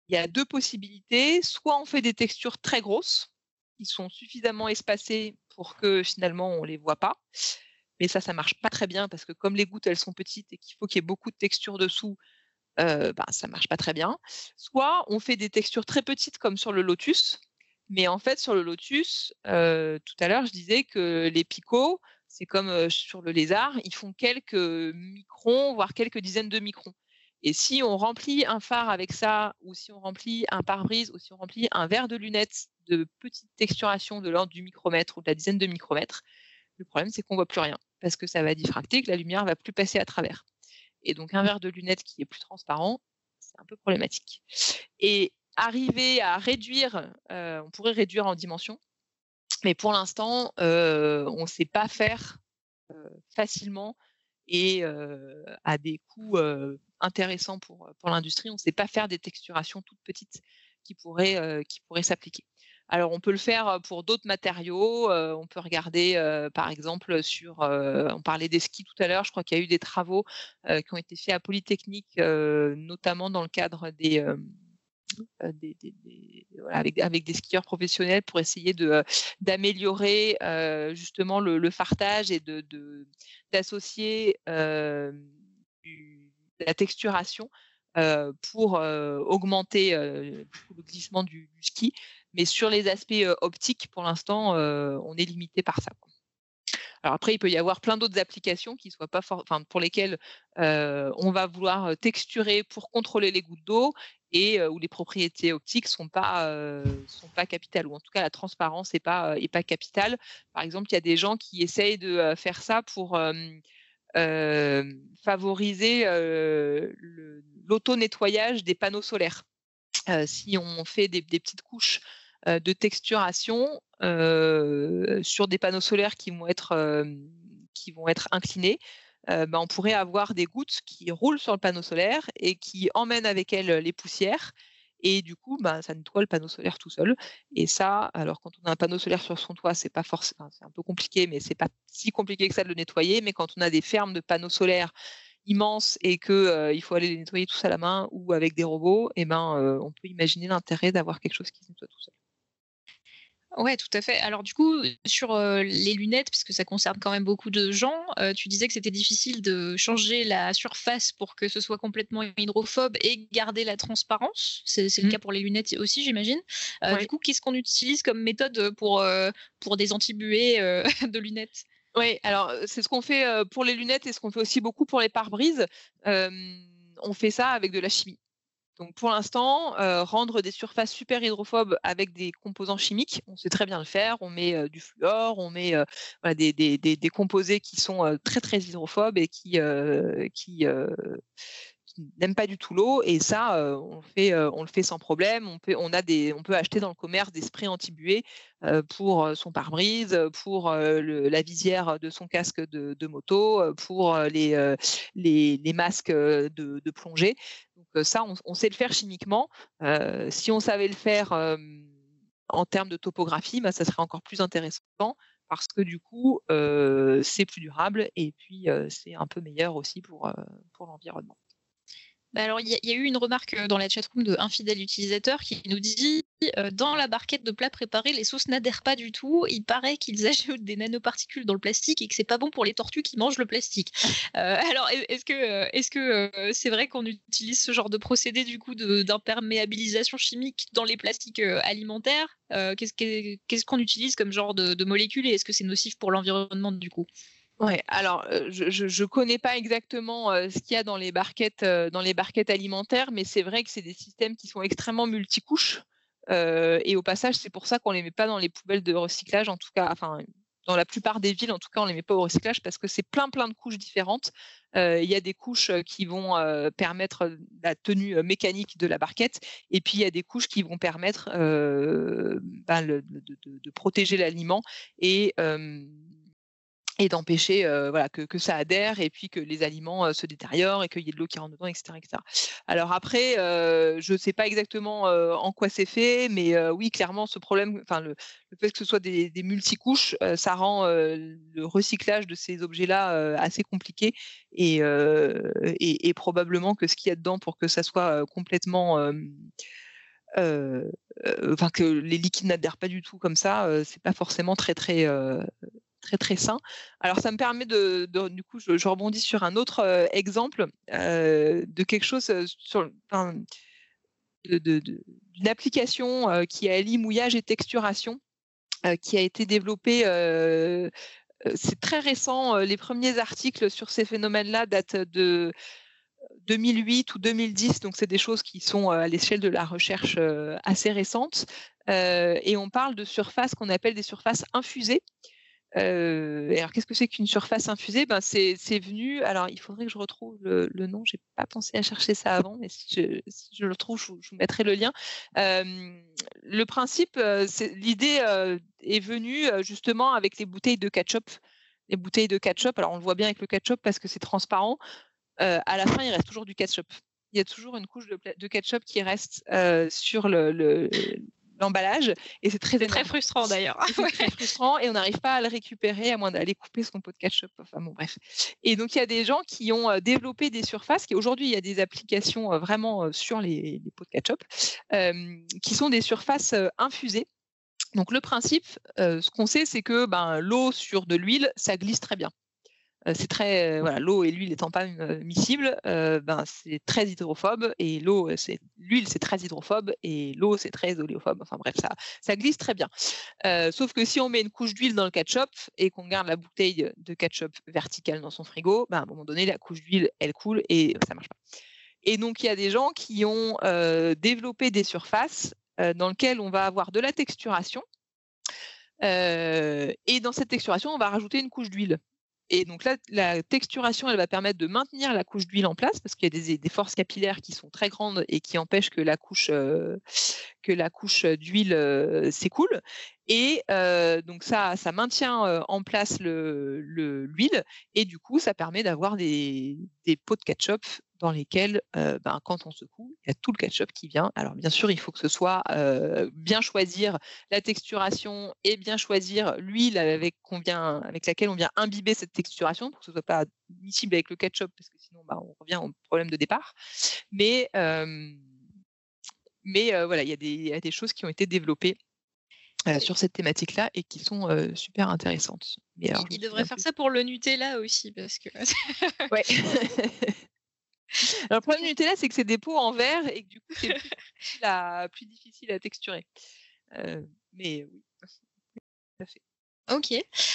il y a deux possibilités. Soit on fait des textures très grosses, qui sont suffisamment espacées pour que finalement on ne les voit pas. Mais ça, ça marche pas très bien parce que comme les gouttes, elles sont petites et qu'il faut qu'il y ait beaucoup de texture dessous, euh, ben, ça marche pas très bien. Soit on fait des textures très petites comme sur le lotus. Mais en fait, sur le lotus, tout à l'heure, je disais que les picots, c'est comme sur le lézard, ils font quelques microns, voire quelques dizaines de microns. Et si on remplit un phare avec ça, ou si on remplit un pare-brise, ou si on remplit un verre de lunettes de petite texturation de l'ordre du micromètre ou de la dizaine de micromètres, le problème c'est qu'on voit plus rien parce que ça va diffracter, que la lumière va plus passer à travers. Et donc un verre de lunettes qui est plus transparent, c'est un peu problématique. Et arriver à réduire, euh, on pourrait réduire en dimension, mais pour l'instant, euh, on ne sait pas faire euh, facilement et à des coûts intéressants pour, pour l'industrie. On ne sait pas faire des texturations toutes petites qui pourraient, qui pourraient s'appliquer. Alors, on peut le faire pour d'autres matériaux. on peut regarder, par exemple, sur. on parlait des skis tout à l'heure. Je crois qu'il y a eu des travaux qui ont été faits à Polytechnique, notamment dans le cadre des. avec, des skieurs professionnels pour essayer d'améliorer justement le, fartage et de d'associer la texturation pour augmenter le glissement du, ski. Mais sur les aspects optiques, pour l'instant, on est limité par ça. Alors après, il peut y avoir plein d'autres applications qui soient pas pour lesquelles on va vouloir texturer pour contrôler les gouttes d'eau et où les propriétés optiques sont pas sont pas capitales ou en tout cas la transparence n'est pas est pas capitale. Par exemple, il y a des gens qui essayent de faire ça pour favoriser l'auto-nettoyage des panneaux solaires. si on fait des petites couches de texturation sur des panneaux solaires qui vont être, qui vont être inclinés, ben, on pourrait avoir des gouttes qui roulent sur le panneau solaire et qui emmènent avec elles les poussières. Et du coup, ben, ça nettoie le panneau solaire tout seul. Et ça, alors quand on a un panneau solaire sur son toit, c'est pas forcément, un peu compliqué, mais c'est pas si compliqué que ça de le nettoyer. Mais quand on a des fermes de panneaux solaires immenses et que il faut aller les nettoyer tous à la main ou avec des robots, eh ben, on peut imaginer l'intérêt d'avoir quelque chose qui se nettoie tout seul. Ouais, tout à fait. Alors du coup, sur les lunettes, puisque ça concerne quand même beaucoup de gens, tu disais que c'était difficile de changer la surface pour que ce soit complètement hydrophobe et garder la transparence. C'est le mmh. cas pour les lunettes aussi, j'imagine. Du coup, qu'est-ce qu'on utilise comme méthode pour, pour des antibuées <laughs> de lunettes? Oui, alors c'est ce qu'on fait pour les lunettes et ce qu'on fait aussi beaucoup pour les pare-brises. on fait ça avec de la chimie. Donc pour l'instant, euh, rendre des surfaces super hydrophobes avec des composants chimiques, on sait très bien le faire. On met euh, du fluor, on met euh, des, composés qui sont très très hydrophobes et qui, n'aiment pas du tout l'eau et ça euh, on, fait, euh, on le fait sans problème. On peut, on a des, on peut acheter dans le commerce des sprays anti-buée euh, pour son pare-brise, pour la visière de son casque de, moto, pour les, les, masques de, plongée. Donc ça, on, sait le faire chimiquement. si on savait le faire en termes de topographie, bah, ça serait encore plus intéressant parce que du coup, c'est plus durable et puis c'est un peu meilleur aussi pour, pour l'environnement. Bah, alors, il y, a eu une remarque euh, dans la chatroom de un fidèle utilisateur qui nous dit euh, dans la barquette de plats préparés, les sauces n'adhèrent pas du tout. Il paraît qu'ils ajoutent des nanoparticules dans le plastique et que c'est pas bon pour les tortues qui mangent le plastique. Euh, alors, est-ce que est-ce c'est vrai qu'on utilise ce genre de procédé du coup d'imperméabilisation chimique dans les plastiques alimentaires? Qu'est-ce qu'on utilise comme genre de, de molécules et est-ce que c'est nocif pour l'environnement du coup? Ouais, alors je ne connais pas exactement ce qu'il y a dans les barquettes, dans les barquettes alimentaires, mais c'est vrai que c'est des systèmes qui sont extrêmement multicouches. et au passage, c'est pour ça qu'on les met pas dans les poubelles de recyclage, en tout cas, enfin dans la plupart des villes, en tout cas, on les met pas au recyclage parce que c'est plein plein de couches différentes. Il y a des couches qui vont permettre la tenue mécanique de la barquette, et puis il y a des couches qui vont permettre ben, de, de, protéger l'aliment et et d'empêcher voilà, que, que, ça adhère et puis que les aliments se détériorent et qu'il y ait de l'eau qui rentre dedans, etc. etc. Alors après, je ne sais pas exactement en quoi c'est fait, mais oui, clairement, ce problème, enfin le, fait que ce soit des, des multicouches, ça rend le recyclage de ces objets-là assez compliqué et, et, et, probablement que ce qu'il y a dedans pour que ça soit complètement enfin que les liquides n'adhèrent pas du tout comme ça, c'est pas forcément très très très très sain. Alors ça me permet de, du coup, je, rebondis sur un autre euh, exemple euh, de quelque chose euh, sur, d'une application qui allie mouillage et texturation, qui a été développée. c'est très récent. les premiers articles sur ces phénomènes-là datent de 2008 ou 2010, donc c'est des choses qui sont à l'échelle de la recherche assez récentes. et on parle de surfaces qu'on appelle des surfaces infusées. Euh, alors, qu'est-ce que c'est qu'une surface infusée? Ben, c'est, venu. Alors, il faudrait que je retrouve le, le nom. J'ai pas pensé à chercher ça avant, mais si je, le trouve, je, vous mettrai le lien. Euh, le principe, euh, l'idée est venue justement avec les bouteilles de ketchup. Les bouteilles de ketchup. Alors, on le voit bien avec le ketchup parce que c'est transparent. à la fin, il reste toujours du ketchup. Il y a toujours une couche de, ketchup qui reste sur le l'emballage et c'est très très frustrant d'ailleurs. C'est très <laughs> frustrant et on n'arrive pas à le récupérer à moins d'aller couper son pot de ketchup. Enfin bon bref. Et donc il y a des gens qui ont euh, développé des surfaces qui aujourd'hui il y a des applications euh, vraiment euh, sur les, pots de ketchup qui sont des surfaces infusées. Donc le principe, ce qu'on sait, c'est que ben, l'eau sur de l'huile, ça glisse très bien. Euh, c'est très voilà l'eau et l'huile n'étant pas miscibles, euh, ben c'est très hydrophobe et l'eau c'est l'huile c'est très hydrophobe et l'eau c'est très oléophobe. Enfin bref ça ça glisse très bien. Euh, sauf que si on met une couche d'huile dans le ketchup et qu'on garde la bouteille de ketchup verticale dans son frigo, ben, à un moment donné la couche d'huile elle coule et ça marche pas. Et donc il y a des gens qui ont développé des surfaces dans lesquelles on va avoir de la texturation. et dans cette texturation, on va rajouter une couche d'huile. Et donc là, la texturation, elle va permettre de maintenir la couche d'huile en place parce qu'il y a des, forces capillaires qui sont très grandes et qui empêchent que la couche, euh, couche d'huile euh, s'écoule. Et euh, donc ça, ça maintient en place l'huile le, l'huile et du coup, ça permet d'avoir des pots de ketchup dans lesquels, euh, ben, quand on secoue, il y a tout le ketchup qui vient. Alors bien sûr, il faut que ce soit euh, bien choisir la texturation et bien choisir l'huile avec, avec laquelle on vient imbiber cette texturation pour que ce soit pas miscible avec le ketchup parce que sinon, ben, on revient au problème de départ. Mais, euh, mais voilà, il y, y, a des choses qui ont été développées sur cette thématique-là et qui sont super intéressantes. Mais alors, il devrait faire ça pour le Nutella aussi parce que. ouais. <laughs> <laughs> Alors, le problème du Nutella, c'est que c'est des pots en verre et que du coup, c'est plus, difficile à texturer. Euh, mais oui, tout à fait. Ok.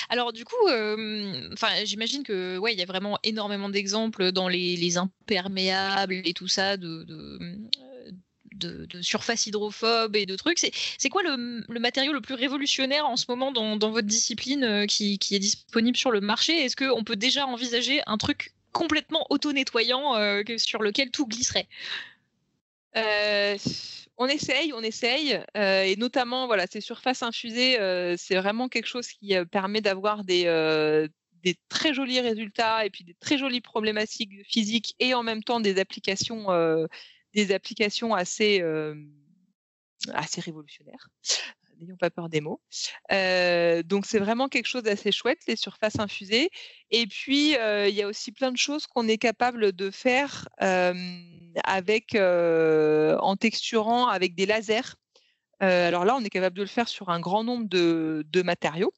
Alors du coup, enfin, j'imagine que ouais, il y a vraiment énormément d'exemples dans les, imperméables et tout ça de, de, de, surface hydrophobe et de trucs. C'est quoi le, matériau le plus révolutionnaire en ce moment dans, votre discipline euh, qui, qui, est disponible sur le marché? Est-ce qu'on peut déjà envisager un truc complètement auto-nettoyant euh, sur lequel tout glisserait. Euh, on essaye, on essaye, euh, et notamment voilà, ces surfaces infusées, c'est vraiment quelque chose qui permet d'avoir des, très jolis résultats et puis des très jolies problématiques physiques et en même temps des applications, assez révolutionnaires n'ayons pas peur des mots. Euh, donc c'est vraiment quelque chose d'assez chouette, les surfaces infusées. Et puis euh, il y a aussi plein de choses qu'on est capable de faire avec, euh, en texturant avec des lasers. alors là, on est capable de le faire sur un grand nombre de matériaux.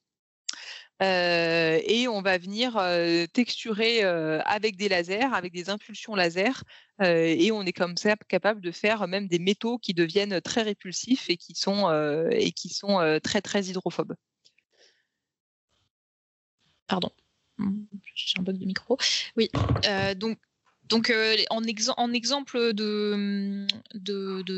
Et on va venir texturer avec des lasers, avec des impulsions laser, et on est comme ça capable de faire même des métaux qui deviennent très répulsifs et qui sont très très hydrophobes. Pardon, j'ai un bug de micro. Oui, donc Donc, euh, en, en, exemple de,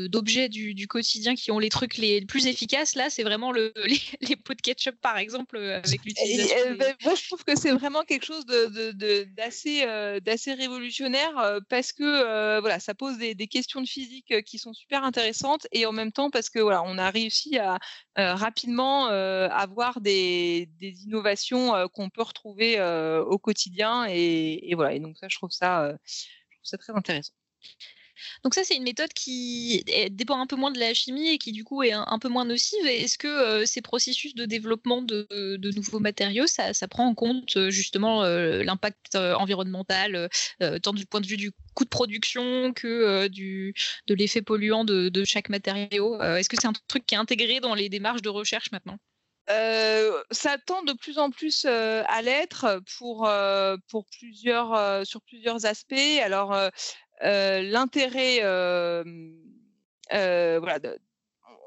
d'objets du, du, quotidien qui ont les trucs les plus efficaces, là, c'est vraiment le, <laughs> les, pots de ketchup, par exemple, euh, avec l'utilisation. Euh, ben, moi, je trouve que c'est vraiment quelque chose d'assez, d'assez révolutionnaire parce que voilà, ça pose des, des, questions de physique qui sont super intéressantes et en même temps parce que voilà, on a réussi à rapidement avoir des, des innovations qu'on peut retrouver au quotidien et, et, voilà. Et donc ça, je trouve ça c'est très intéressant. Donc ça, c'est une méthode qui dépend un peu moins de la chimie et qui du coup est un, peu moins nocive. Est-ce que euh, ces processus de développement de, nouveaux matériaux, ça, prend en compte euh, justement euh, l'impact environnemental, tant du point de vue du coût de production que du, de l'effet polluant de, chaque matériau? Est-ce que c'est un truc qui est intégré dans les démarches de recherche maintenant? Ça tend de plus en plus à l'être pour, pour plusieurs, sur plusieurs aspects. Alors, l'intérêt, voilà,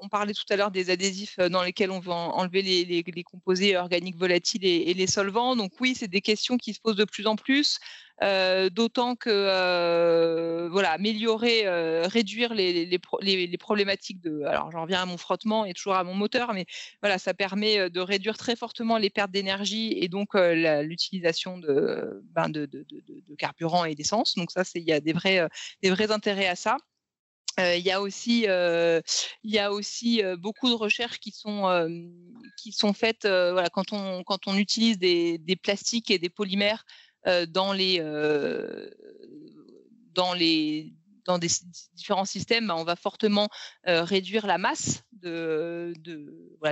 on parlait tout à l'heure des adhésifs dans lesquels on veut enlever les, composés organiques volatiles et, les solvants. Donc oui, c'est des questions qui se posent de plus en plus. Euh, d'autant que euh, voilà, améliorer, euh, réduire les, problématiques de. Alors j'en reviens à mon frottement et toujours à mon moteur, mais voilà, ça permet de réduire très fortement les pertes d'énergie et donc l'utilisation de, ben de, carburant et d'essence. Donc ça, il y a des vrais intérêts à ça. Il y a aussi, il y a aussi beaucoup de recherches qui sont, qui sont faites quand, on, quand on utilise des, des plastiques et des polymères euh, dans les euh, dans les dans des différents systèmes, bah, on va fortement euh, réduire la masse de,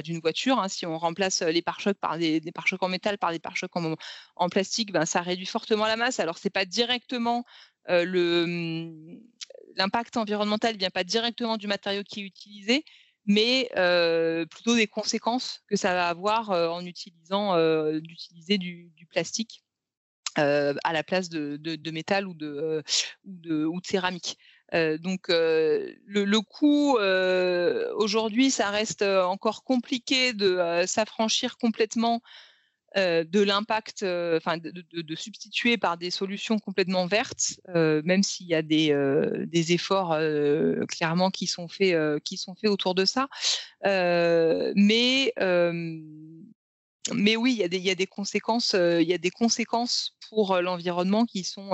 d'une voiture. Hein. Si on remplace les pare-chocs par des, pare-chocs en métal par des pare-chocs en, en, plastique, ben, ça réduit fortement la masse. Alors c'est pas directement le l'impact environnemental vient pas directement du matériau qui est utilisé, mais plutôt des conséquences que ça va avoir en utilisant d'utiliser du, plastique à la place de, de, métal ou de, ou de, ou de céramique. donc le, le, coût aujourd'hui, ça reste encore compliqué de s'affranchir complètement de l'impact, enfin de, substituer par des solutions complètement vertes, même s'il y a des, des efforts clairement qui sont faits, qui sont faits autour de ça. mais mais oui, il y, a des, il y a des conséquences, il y a des conséquences pour l'environnement qui sont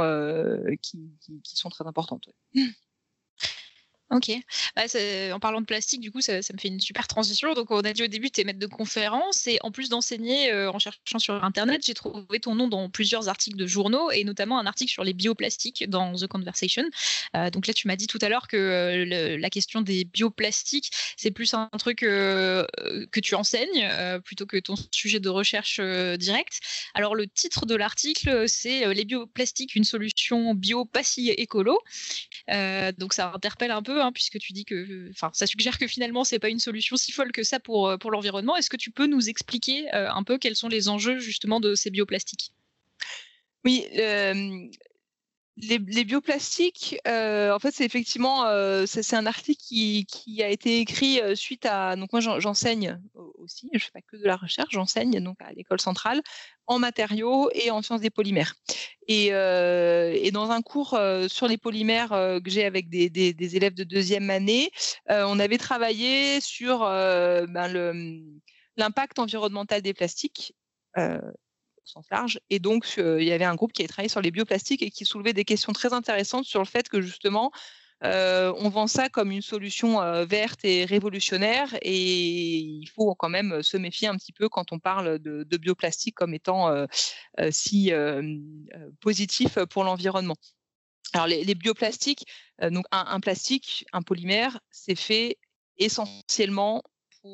qui, sont très importantes. Ok. Bah, en parlant de plastique, du coup, ça, me fait une super transition. Donc, on a dit au début, tu es maître de conférence et en plus d'enseigner euh, en cherchant sur Internet, j'ai trouvé ton nom dans plusieurs articles de journaux et notamment un article sur les bioplastiques dans The Conversation. Euh, donc là, tu m'as dit tout à l'heure que euh, la question des bioplastiques, c'est plus un truc que tu enseignes plutôt que ton sujet de recherche direct. Alors, le titre de l'article, c'est Les bioplastiques, une solution bio pas si écolo. donc, ça interpelle un peu Hein, puisque tu dis que, enfin, ça suggère que finalement c'est pas une solution si folle que ça pour euh, pour l'environnement. Est-ce que tu peux nous expliquer euh, un peu quels sont les enjeux justement de ces bioplastiques? Oui, les, bioplastiques, euh, en fait, c'est effectivement, euh, c'est un article qui, a été écrit euh, suite à. Donc moi, j'enseigne aussi. Je fais pas que de la recherche, j'enseigne donc à l'école centrale en matériaux et en sciences des polymères. Et, dans un cours sur les polymères que j'ai avec des, élèves de deuxième année, on avait travaillé sur ben, l'impact environnemental des plastiques sens large. Et donc, il y avait un groupe qui avait travaillé sur les bioplastiques et qui soulevait des questions très intéressantes sur le fait que justement, on vend ça comme une solution verte et révolutionnaire et il faut quand même se méfier un petit peu quand on parle de, de bioplastique comme étant si positif pour l'environnement. Alors les, bioplastiques, donc un, plastique, un polymère, c'est fait essentiellement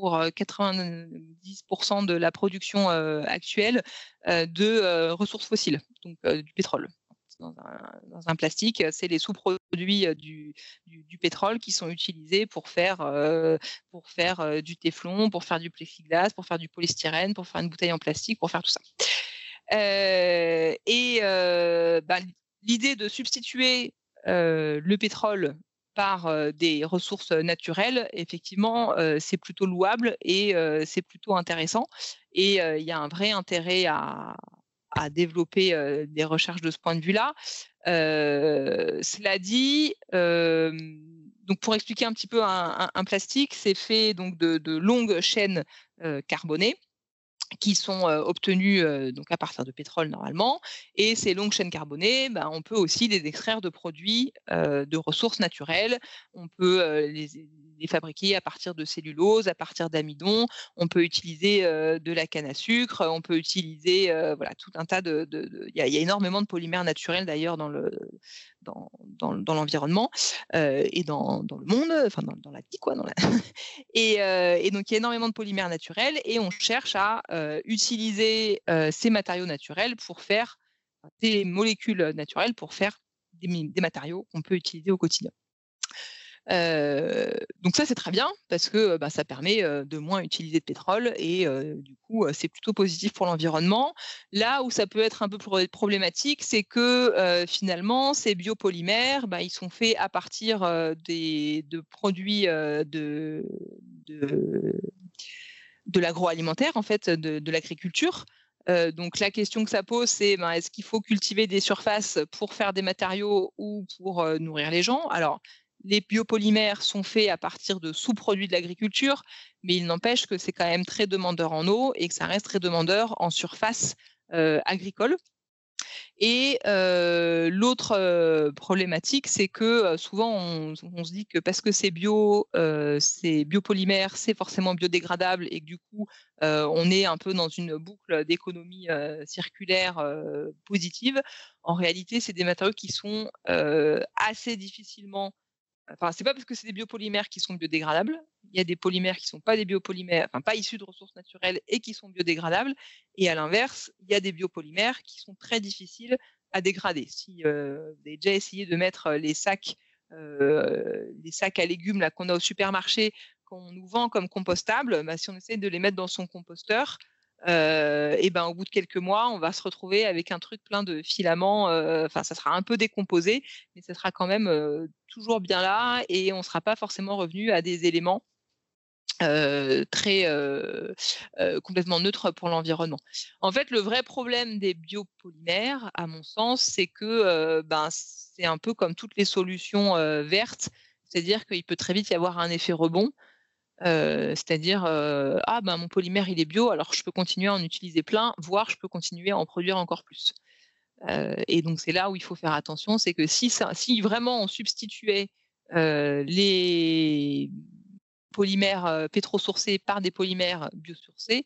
pour 90% de la production actuelle de ressources fossiles, donc du pétrole. Dans un, plastique, c'est les sous-produits du, pétrole qui sont utilisés pour faire, pour faire du téflon, pour faire du plexiglas, pour faire du polystyrène, pour faire une bouteille en plastique, pour faire tout ça. et bah, l'idée de substituer le pétrole par des ressources naturelles, effectivement, c'est plutôt louable et c'est plutôt intéressant. Et il y a un vrai intérêt à, développer des recherches de ce point de vue-là. cela dit, pour expliquer un petit peu un, plastique, c'est fait donc de longues chaînes carbonées qui sont obtenus donc à partir de pétrole normalement. Et ces longues chaînes carbonées, ben, on peut aussi les extraire de produits de ressources naturelles. On peut les, fabriquer à partir de cellulose, à partir d'amidon. On peut utiliser de la canne à sucre. On peut utiliser voilà tout un tas de. Il y, a énormément de polymères naturels d'ailleurs dans le dans, dans, l'environnement et dans, dans, le monde, enfin dans, la vie quoi. Dans <laughs> et, et, donc il y a énormément de polymères naturels et on cherche à utiliser ces matériaux naturels pour faire des molécules naturelles pour faire des, matériaux qu'on peut utiliser au quotidien donc ça c'est très bien parce que bah, ça permet de moins utiliser de pétrole et du coup c'est plutôt positif pour l'environnement. Là où ça peut être un peu problématique, c'est que finalement ces biopolymères, bah, ils sont faits à partir de produits de, de l'agroalimentaire en fait, de, l'agriculture. donc la question que ça pose, c'est ben, est-ce qu'il faut cultiver des surfaces pour faire des matériaux ou pour nourrir les gens? Alors les biopolymères sont faits à partir de sous-produits de l'agriculture, mais il n'empêche que c'est quand même très demandeur en eau et que ça reste très demandeur en surface euh, agricole. Et euh, l'autre euh, problématique, c'est que souvent on, se dit que parce que c'est bio, c'est biopolymère, c'est forcément biodégradable et que du coup on est un peu dans une boucle d'économie circulaire positive. En réalité, c'est des matériaux qui sont assez difficilement Enfin, c'est pas parce que c'est des biopolymères qui sont biodégradables. Il y a des polymères qui sont pas des biopolymères, enfin pas issus de ressources naturelles et qui sont biodégradables. Et à l'inverse, il y a des biopolymères qui sont très difficiles à dégrader. Si euh, vous avez déjà essayé de mettre euh, les sacs, euh, les sacs à légumes là qu'on a au supermarché, qu'on nous vend comme compostables, bah, si on essaie de les mettre dans son composteur, et ben au bout de quelques mois, on va se retrouver avec un truc plein de filaments. Enfin, ça sera un peu décomposé, mais ça sera quand même toujours bien là, et on ne sera pas forcément revenu à des éléments très complètement neutres pour l'environnement. En fait, le vrai problème des biopolymères, à mon sens, c'est que ben, c'est un peu comme toutes les solutions vertes, c'est-à-dire qu'il peut très vite y avoir un effet rebond. C'est-à-dire ah ben mon polymère il est bio alors je peux continuer à en utiliser plein voire je peux continuer à en produire encore plus et donc c'est là où il faut faire attention c'est que si si vraiment on substituait les polymères pétrosourcés par des polymères biosourcés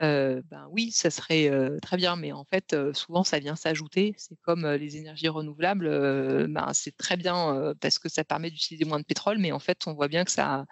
ben oui, ça serait très bien, mais en fait, souvent, ça vient s'ajouter. C'est comme les énergies renouvelables, ben, c'est très bien parce que ça permet d'utiliser moins de pétrole, mais en fait, on voit bien que ça,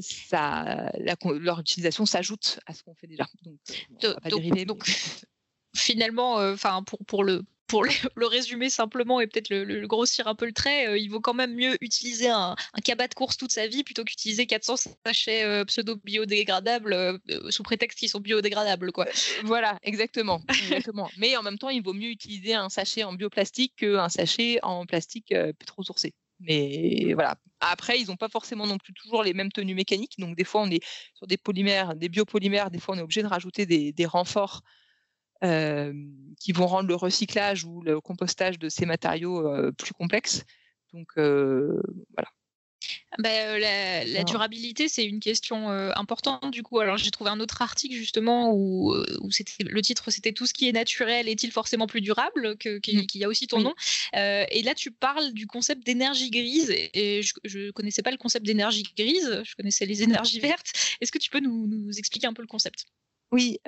ça, leur utilisation s'ajoute à ce qu'on fait déjà. Donc, donc, <laughs> finalement, enfin pour, pour le pour le, <laughs> résumer simplement et peut-être le, grossir un peu le trait, il vaut quand même mieux utiliser un, un cabas de course toute sa vie plutôt qu'utiliser 400 sachets pseudo-biodégradables sous prétexte qu'ils sont biodégradables. Quoi. Voilà, exactement, exactement. Mais en même temps, il vaut mieux utiliser un sachet en bioplastique qu'un sachet en plastique trop sourcé. Mais voilà. Après, ils n'ont pas forcément non plus toujours les mêmes tenues mécaniques. Donc, des fois, on est sur des polymères, des biopolymères. Des fois, on est obligé de rajouter des, renforts qui vont rendre le recyclage ou le compostage de ces matériaux plus complexes. Donc, voilà. Bah, euh, la, durabilité, c'est une question euh, importante du coup. Alors j'ai trouvé un autre article justement où, euh, où le titre c'était tout ce qui est naturel est-il forcément plus durable que qui, mmh. a aussi ton nom. et là tu parles du concept d'énergie grise et, je, ne connaissais pas le concept d'énergie grise, je connaissais les énergies vertes. Est-ce que tu peux nous, nous, expliquer un peu le concept? Oui,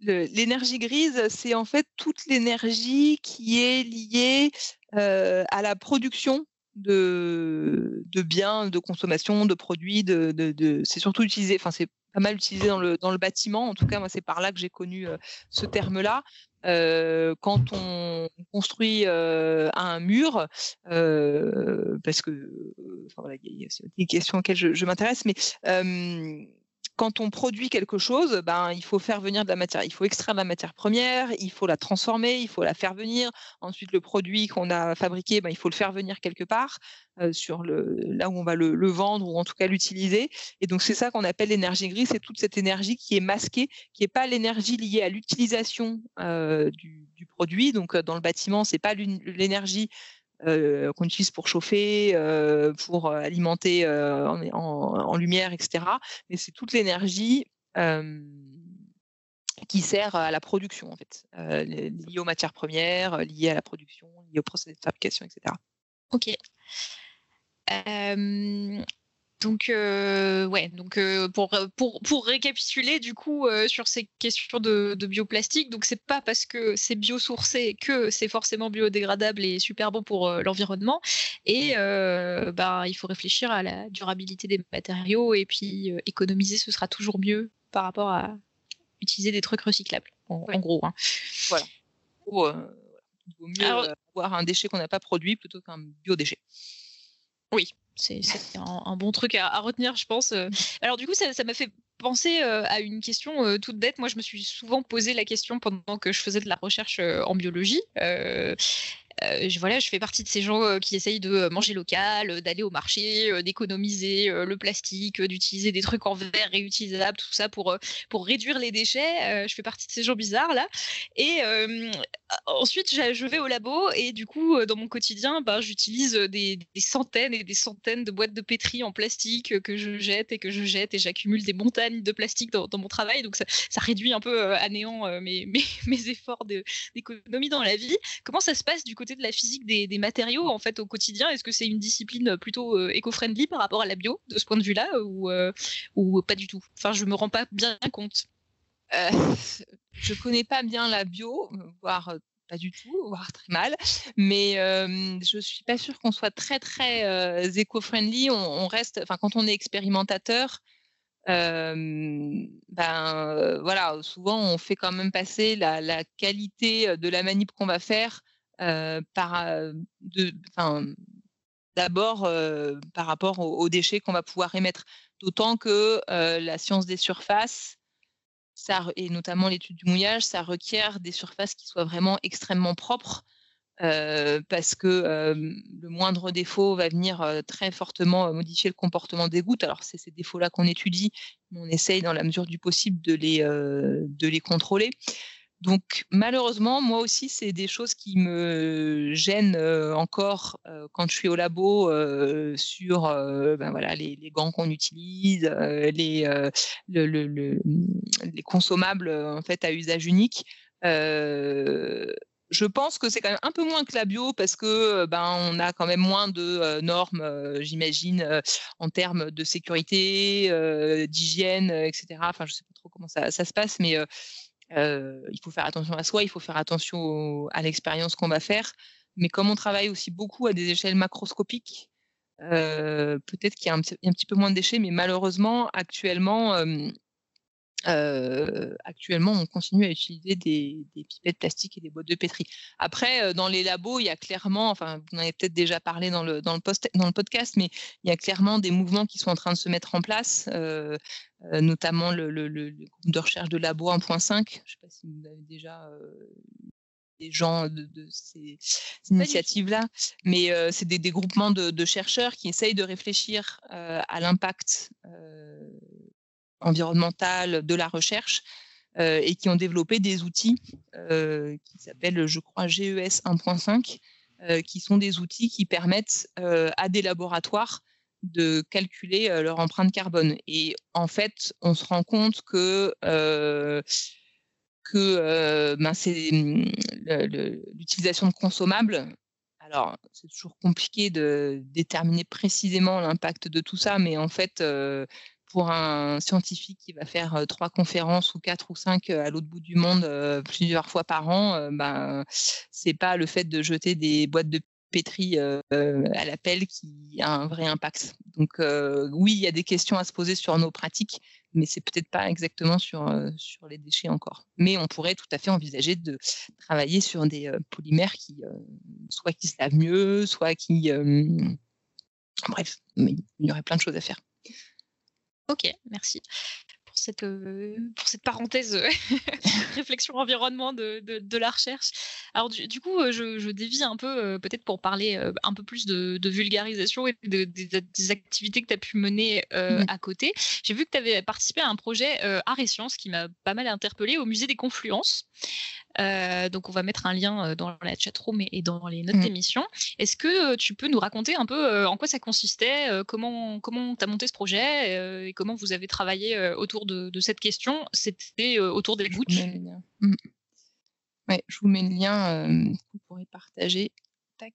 l'énergie grise, c'est en fait toute l'énergie qui est liée à la production de, biens, de consommation, de produits, de, c'est surtout utilisé, enfin c'est pas mal utilisé dans le, dans le bâtiment. En tout cas, moi, c'est par là que j'ai connu ce terme-là. Euh, quand on construit euh, un mur, euh, parce que, enfin voilà, il y a des questions auxquelles je, je m'intéresse, mais quand on produit quelque chose, ben, il faut faire venir de la matière. Il faut extraire de la matière première, il faut la transformer, il faut la faire venir. Ensuite, le produit qu'on a fabriqué, ben, il faut le faire venir quelque part, euh, sur le, là où on va le, vendre ou en tout cas l'utiliser. Et donc, c'est ça qu'on appelle l'énergie grise. C'est toute cette énergie qui est masquée, qui n'est pas l'énergie liée à l'utilisation euh, du, du, produit. Donc, dans le bâtiment, c'est pas l'énergie euh, qu'on utilise pour chauffer, euh, pour euh, alimenter en, lumière, etc. Mais c'est toute l'énergie qui sert à la production, en fait, liée aux matières premières, liée à la production, liée au procédé de fabrication, etc. Ok. Donc, euh, ouais, donc euh, pour, pour, pour, récapituler du coup euh, sur ces questions de, de bioplastique, donc c'est pas parce que c'est biosourcé que c'est forcément biodégradable et super bon pour l'environnement. Et ben, il faut réfléchir à la durabilité des matériaux et puis économiser, ce sera toujours mieux par rapport à utiliser des trucs recyclables, en, gros. Hein. Voilà. il vaut mieux avoir un déchet qu'on n'a pas produit plutôt qu'un biodéchet. Oui, c'est un, bon truc à, retenir, je pense. Euh. Alors du coup, ça m'a fait penser euh, à une question euh, toute bête. Moi, je me suis souvent posé la question pendant que je faisais de la recherche en biologie. Je, voilà, je fais partie de ces gens euh, qui essayent de manger local, d'aller au marché, d'économiser le plastique, d'utiliser des trucs en verre réutilisables, tout ça pour, pour réduire les déchets. je fais partie de ces gens bizarres là. Et ensuite, je vais au labo et du coup, dans mon quotidien, bah, j'utilise des, centaines et des centaines de boîtes de pétri en plastique que je jette et que je jette et j'accumule des montagnes de plastique dans, mon travail. Donc ça, réduit un peu à néant mes, <laughs> mes, mes efforts d'économie dans la vie. Comment ça se passe du côté de la physique des, matériaux en fait au quotidien Est-ce que c'est une discipline plutôt euh, éco-friendly par rapport à la bio de ce point de vue-là ou, euh, ou pas du tout? Enfin, je me rends pas bien compte. Euh, <laughs> je connais pas bien la bio, voire pas du tout, voire très mal. Mais je suis pas sûre qu'on soit très très éco-friendly. On, reste, enfin quand on est expérimentateur, ben voilà, souvent on fait quand même passer la, qualité de la manip qu'on va faire euh, par euh, d'abord euh, par rapport aux, déchets qu'on va pouvoir émettre. D'autant que la science des surfaces, et notamment l'étude du mouillage, ça requiert des surfaces qui soient vraiment extrêmement propres. parce que le moindre défaut va venir très fortement modifier le comportement des gouttes. Alors c'est ces défauts-là qu'on étudie, mais on essaye dans la mesure du possible de les contrôler. Donc malheureusement, moi aussi, c'est des choses qui me gênent euh, encore euh, quand je suis au labo euh, sur ben voilà, les, gants qu'on utilise, les, les consommables en fait à usage unique. je pense que c'est quand même un peu moins que la bio parce que ben on a quand même moins de normes, j'imagine, en termes de sécurité, d'hygiène, etc. Enfin, je sais pas trop comment ça, ça se passe, mais il faut faire attention à soi, il faut faire attention à l'expérience qu'on va faire. Mais comme on travaille aussi beaucoup à des échelles macroscopiques, peut-être qu'il y, a un petit peu moins de déchets, mais malheureusement, actuellement, euh, actuellement, on continue à utiliser des, pipettes plastiques et des boîtes de pétri. Après, euh, dans les labos, il y a clairement, enfin, vous en avez peut-être déjà parlé dans le, dans, le post, dans le podcast, mais il y a clairement des mouvements qui sont en train de se mettre en place, euh, notamment le, groupe de recherche de labo 1.5. Je ne sais pas si vous avez déjà des gens de, ces, initiatives-là, mais c'est des, des, groupements de, chercheurs qui essayent de réfléchir à l'impact environnementale de la recherche euh, et qui ont développé des outils euh, qui s'appellent, je crois, GES 1.5, euh, qui sont des outils qui permettent à des laboratoires de calculer leur empreinte carbone. Et en fait, on se rend compte que que ben c'est l'utilisation de consommables. Alors, c'est toujours compliqué de déterminer précisément l'impact de tout ça, mais en fait, pour un scientifique qui va faire trois conférences ou quatre ou cinq à l'autre bout du monde plusieurs fois par an, ben c'est pas le fait de jeter des boîtes de pétri à l'appel qui a un vrai impact. Donc oui, il y a des questions à se poser sur nos pratiques, mais c'est peut-être pas exactement sur sur les déchets encore. Mais on pourrait tout à fait envisager de travailler sur des polymères qui soit qui se lavent mieux, soit qui bref, il y aurait plein de choses à faire. Ok, merci pour cette, euh, pour cette parenthèse euh, <laughs> réflexion environnement de, de, la recherche. Alors du, coup, euh, je, je, dévie un peu, peut-être pour parler un peu plus de, vulgarisation et des activités que tu as pu mener mmh. à côté. J'ai vu que tu avais participé à un projet Art et Sciences qui m'a pas mal interpellé au musée des Confluences. Euh, donc, on va mettre un lien euh, dans la chatroom et, et dans les notes mmh. d'émission. Est-ce que euh, tu peux nous raconter un peu en quoi ça consistait, comment comment tu as monté ce projet et comment vous avez travaillé autour de, cette question? C'était autour des gouttes. Mmh. Ouais, je vous mets le lien, vous pourrez partager. Tac.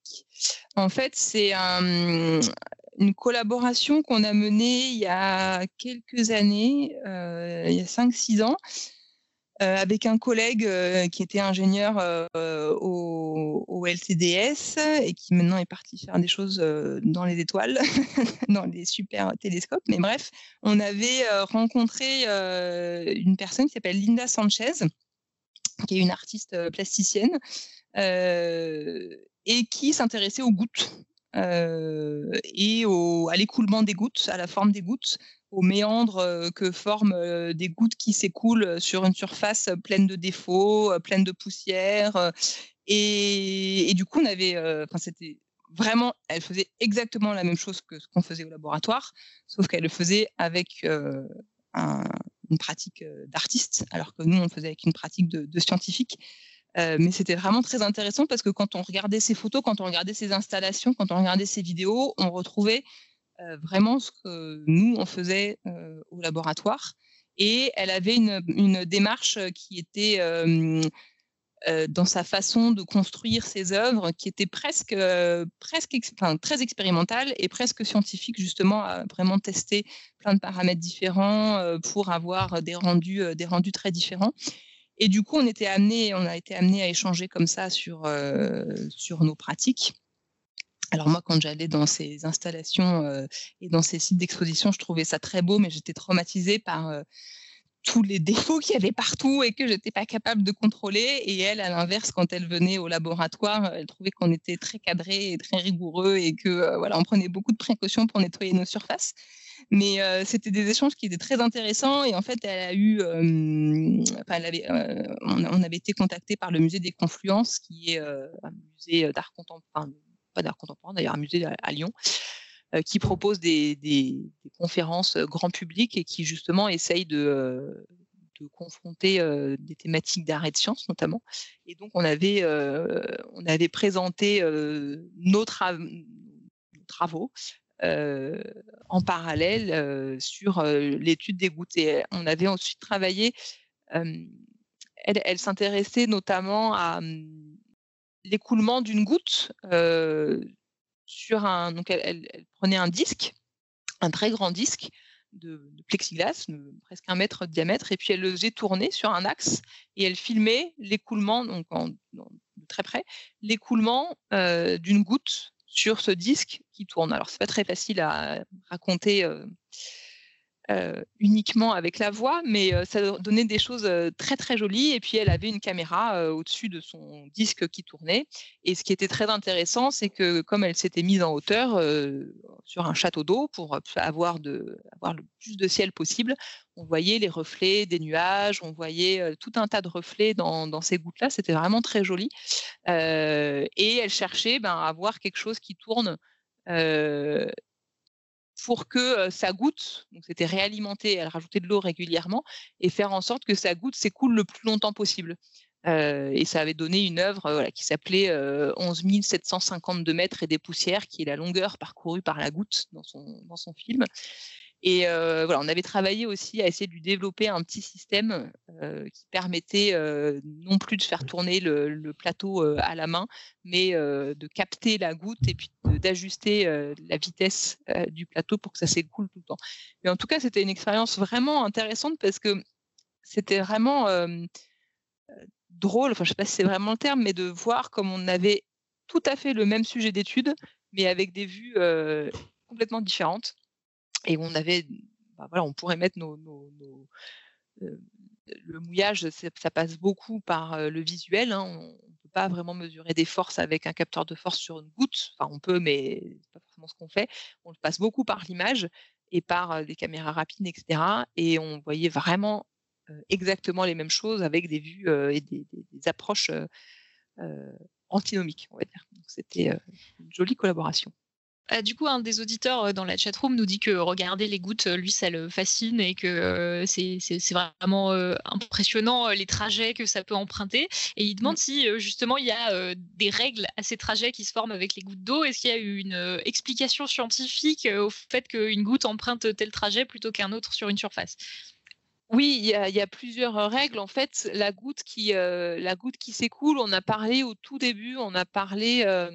En fait, c'est une collaboration qu'on a menée il y a quelques années, il y a 5-6 ans, euh, avec un collègue euh, qui était ingénieur euh, au, au, LCDS et qui maintenant est parti faire des choses dans les étoiles, <laughs> dans les super télescopes. Mais bref, on avait rencontré une personne qui s'appelle Linda Sanchez, qui est une artiste plasticienne et qui s'intéressait aux gouttes. et au, à l'écoulement des gouttes, à la forme des gouttes, aux méandres que forment des gouttes qui s'écoulent sur une surface pleine de défauts, pleine de poussière. Et, du coup, on avait, enfin, c'était vraiment, elle faisait exactement la même chose que ce qu'on faisait au laboratoire, sauf qu'elle le faisait avec une pratique d'artiste, alors que nous, on le faisait avec une pratique de scientifique. mais c'était vraiment très intéressant parce que quand on regardait ces photos, quand on regardait ces installations, quand on regardait ces vidéos, on retrouvait vraiment ce que nous, on faisait au laboratoire. Et elle avait une, démarche qui était dans sa façon de construire ses œuvres, qui était presque, presque enfin, très expérimentale et presque scientifique, justement, à vraiment tester plein de paramètres différents pour avoir des rendus, des rendus très différents. Et du coup, on, était amené, on a été amené à échanger comme ça sur, sur nos pratiques. Alors moi, quand j'allais dans ces installations euh, et dans ces sites d'exposition, je trouvais ça très beau, mais j'étais traumatisée par euh, tous les <laughs> défauts qu'il y avait partout et que je n'étais pas capable de contrôler. Et elle, à l'inverse, quand elle venait au laboratoire, elle trouvait qu'on était très cadré et très rigoureux et que euh, voilà, on prenait beaucoup de précautions pour nettoyer nos surfaces. Mais c'était des échanges qui étaient très intéressants et en fait, elle a eu, enfin, on, on, avait été contacté par le musée des Confluences, qui est un musée d'art contemporain d'art contemporain, d'ailleurs un musée à, Lyon, euh, qui propose des, conférences euh, grand public et qui justement essaye de, euh, confronter des thématiques d'art et de sciences notamment. Et donc on avait, on avait présenté nos, travaux en parallèle sur l'étude des gouttes. Et on avait ensuite travaillé, elle, elle s'intéressait notamment à l'écoulement d'une goutte sur un. Donc, elle, prenait un disque, un très grand disque de, plexiglas, presque un mètre de diamètre, et puis elle le faisait tourner sur un axe et elle filmait l'écoulement, donc de très près, l'écoulement d'une goutte sur ce disque qui tourne. Alors, c'est pas très facile à raconter euh, uniquement avec la voix, mais euh, ça donnait des choses euh, très très jolies. Et puis elle avait une caméra au-dessus de son disque qui tournait. Et ce qui était très intéressant, c'est que comme elle s'était mise en hauteur sur un château d'eau pour avoir, le plus de ciel possible, on voyait les reflets des nuages, on voyait tout un tas de reflets dans, dans ces gouttes-là. C'était vraiment très joli. et elle cherchait ben, à voir quelque chose qui tourne pour que ça goutte, donc c'était réalimenté, elle rajoutait de l'eau régulièrement, et faire en sorte que sa goutte s'écoule le plus longtemps possible. et ça avait donné une œuvre qui s'appelait 11 752 mètres et des poussières, qui est la longueur parcourue par la goutte dans son, dans son film. Et voilà, on avait travaillé aussi à essayer de lui développer un petit système qui permettait non plus de faire tourner le, plateau à la main, mais de capter la goutte et puis d'ajuster la vitesse du plateau pour que ça s'écoule tout le temps. Mais en tout cas, c'était une expérience vraiment intéressante parce que c'était vraiment drôle, enfin je sais pas si c'est vraiment le terme, mais de voir comme on avait tout à fait le même sujet d'étude, mais avec des vues complètement différentes et on avait, bah, voilà, on pourrait mettre nos, le mouillage, ça passe beaucoup par le visuel. Hein. On ne peut pas vraiment mesurer des forces avec un capteur de force sur une goutte. Enfin, on peut, mais c'est pas forcément ce qu'on fait. On le passe beaucoup par l'image. et par des caméras rapides, etc. Et on voyait vraiment exactement les mêmes choses avec des vues et des, des approches antinomiques, on va dire. C'était une jolie collaboration. Euh, du coup, un des auditeurs euh, dans la chatroom nous dit que regarder les gouttes, euh, lui, ça le fascine et que c'est vraiment impressionnant les trajets que ça peut emprunter. Et il demande mmh. si justement il y a des règles à ces trajets qui se forment avec les gouttes d'eau. Est-ce qu'il y a eu une explication scientifique au fait qu'une goutte emprunte tel trajet plutôt qu'un autre sur une surface? Oui, il y, a, plusieurs règles. En fait, la goutte qui, la goutte qui s'écoule, on a parlé au tout début, on a parlé euh,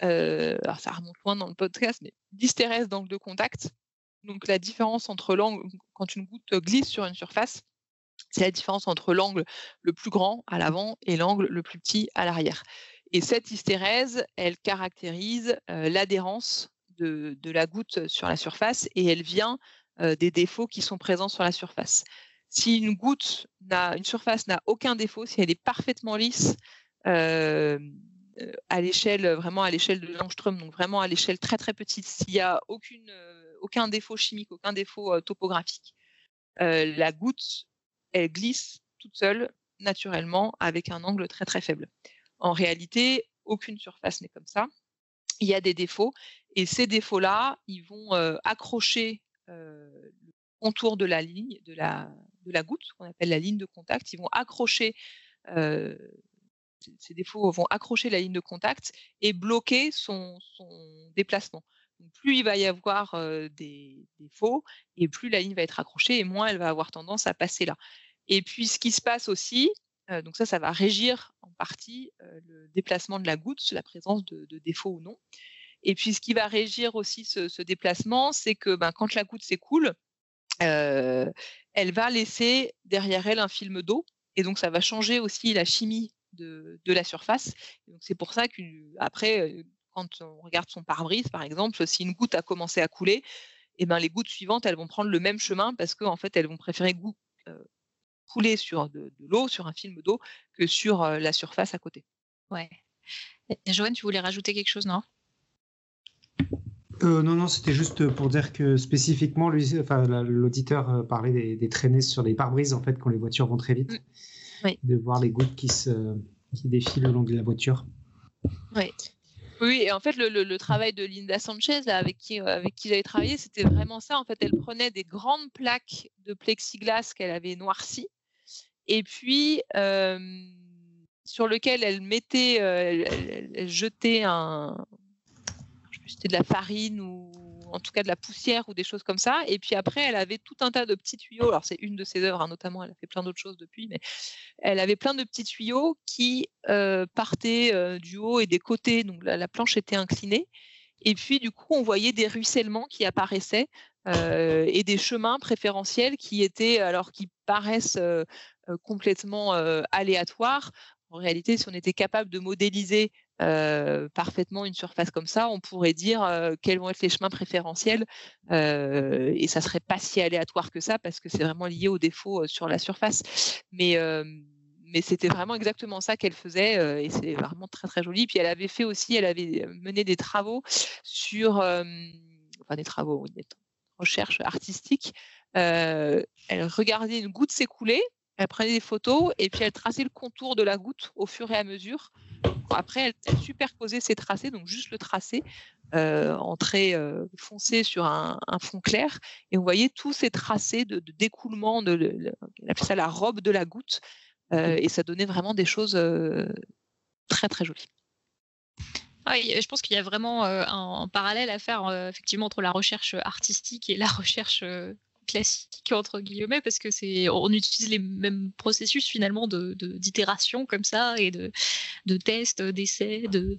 alors ça remonte loin dans le podcast, mais d'hystérèse d'angle de contact. Donc la différence entre l'angle, quand une goutte glisse sur une surface, c'est la différence entre l'angle le plus grand à l'avant et l'angle le plus petit à l'arrière. Et cette hystérèse, elle caractérise euh, l'adhérence de, la goutte sur la surface et elle vient euh, des défauts qui sont présents sur la surface. Si une goutte n'a, une surface n'a aucun défaut, si elle est parfaitement lisse, euh, à l'échelle, vraiment à l'échelle de l'angstrom, donc vraiment à l'échelle très très petite, s'il n'y a euh, aucun défaut chimique, aucun défaut euh, topographique, la goutte, elle glisse toute seule, naturellement, avec un angle très très faible. En réalité, aucune surface n'est comme ça. Il y a des défauts, et ces défauts-là, ils vont accrocher le contour de la ligne, de la, de la goutte, qu'on appelle la ligne de contact, ils vont accrocher ces défauts vont accrocher la ligne de contact et bloquer son, déplacement. plus il va y avoir des défauts et plus la ligne va être accrochée et moins elle va avoir tendance à passer là. Et puis ce qui se passe aussi, donc ça, ça va régir en partie le déplacement de la goutte, la présence de, défauts ou non. Et puis ce qui va régir aussi ce, déplacement, c'est que ben, quand la goutte s'écoule, elle va laisser derrière elle un film d'eau. Et donc ça va changer aussi la chimie de, la surface. c'est pour ça qu'après, quand on regarde son pare-brise, par exemple, si une goutte a commencé à couler, et eh ben, les gouttes suivantes, elles vont prendre le même chemin parce qu'en fait, elles vont préférer couler sur de, l'eau, sur un film d'eau, que sur la surface à côté. Ouais. Joanne, tu voulais rajouter quelque chose, non? Euh, non, non, c'était juste pour dire que spécifiquement, enfin, l'auditeur parlait des, traînées sur les pare-brises en fait quand les voitures vont très vite. De voir les gouttes qui, se, qui défilent le long de la voiture. Oui. Oui, et en fait, le, travail de Linda Sanchez, avec qui, euh, avec qui j'avais travaillé, c'était vraiment ça. En fait, elle prenait des grandes plaques de plexiglas qu'elle avait noircies, et puis euh, sur lequel elle mettait, euh, elle, jetait un, c'était de la farine ou en tout cas de la poussière ou des choses comme ça. Et puis après, elle avait tout un tas de petits tuyaux. Alors c'est une de ses œuvres, hein, notamment, elle a fait plein d'autres choses depuis, mais elle avait plein de petits tuyaux qui euh, partaient euh, du haut et des côtés. Donc la, planche était inclinée. Et puis du coup, on voyait des ruissellements qui apparaissaient euh, et des chemins préférentiels qui étaient, alors qui paraissent complètement aléatoires. En réalité, si on était capable de modéliser parfaitement une surface comme ça, on pourrait dire quels vont être les chemins préférentiels et ça serait pas si aléatoire que ça parce que c'est vraiment lié aux défauts sur la surface. Mais mais c'était vraiment exactement ça qu'elle faisait et c'est vraiment très très joli. Puis elle avait fait aussi, elle avait mené des travaux sur, enfin des travaux, des recherches artistiques. elle regardait une goutte s'écouler elle prenait des photos et puis elle traçait le contour de la goutte au fur et à mesure. Après, elle, superposait ces tracés, donc juste le tracé euh, en trait euh, foncé sur un, fond clair. Et on voyait tous ces tracés de, découlement, de, appelait ça la robe de la goutte. Euh, et ça donnait vraiment des choses très très jolies. je pense qu'il y a vraiment un, parallèle à faire effectivement entre la recherche artistique et la recherche classique entre guillemets parce que c'est on utilise les mêmes processus finalement de d'itération comme ça et de, de tests, d'essais, de,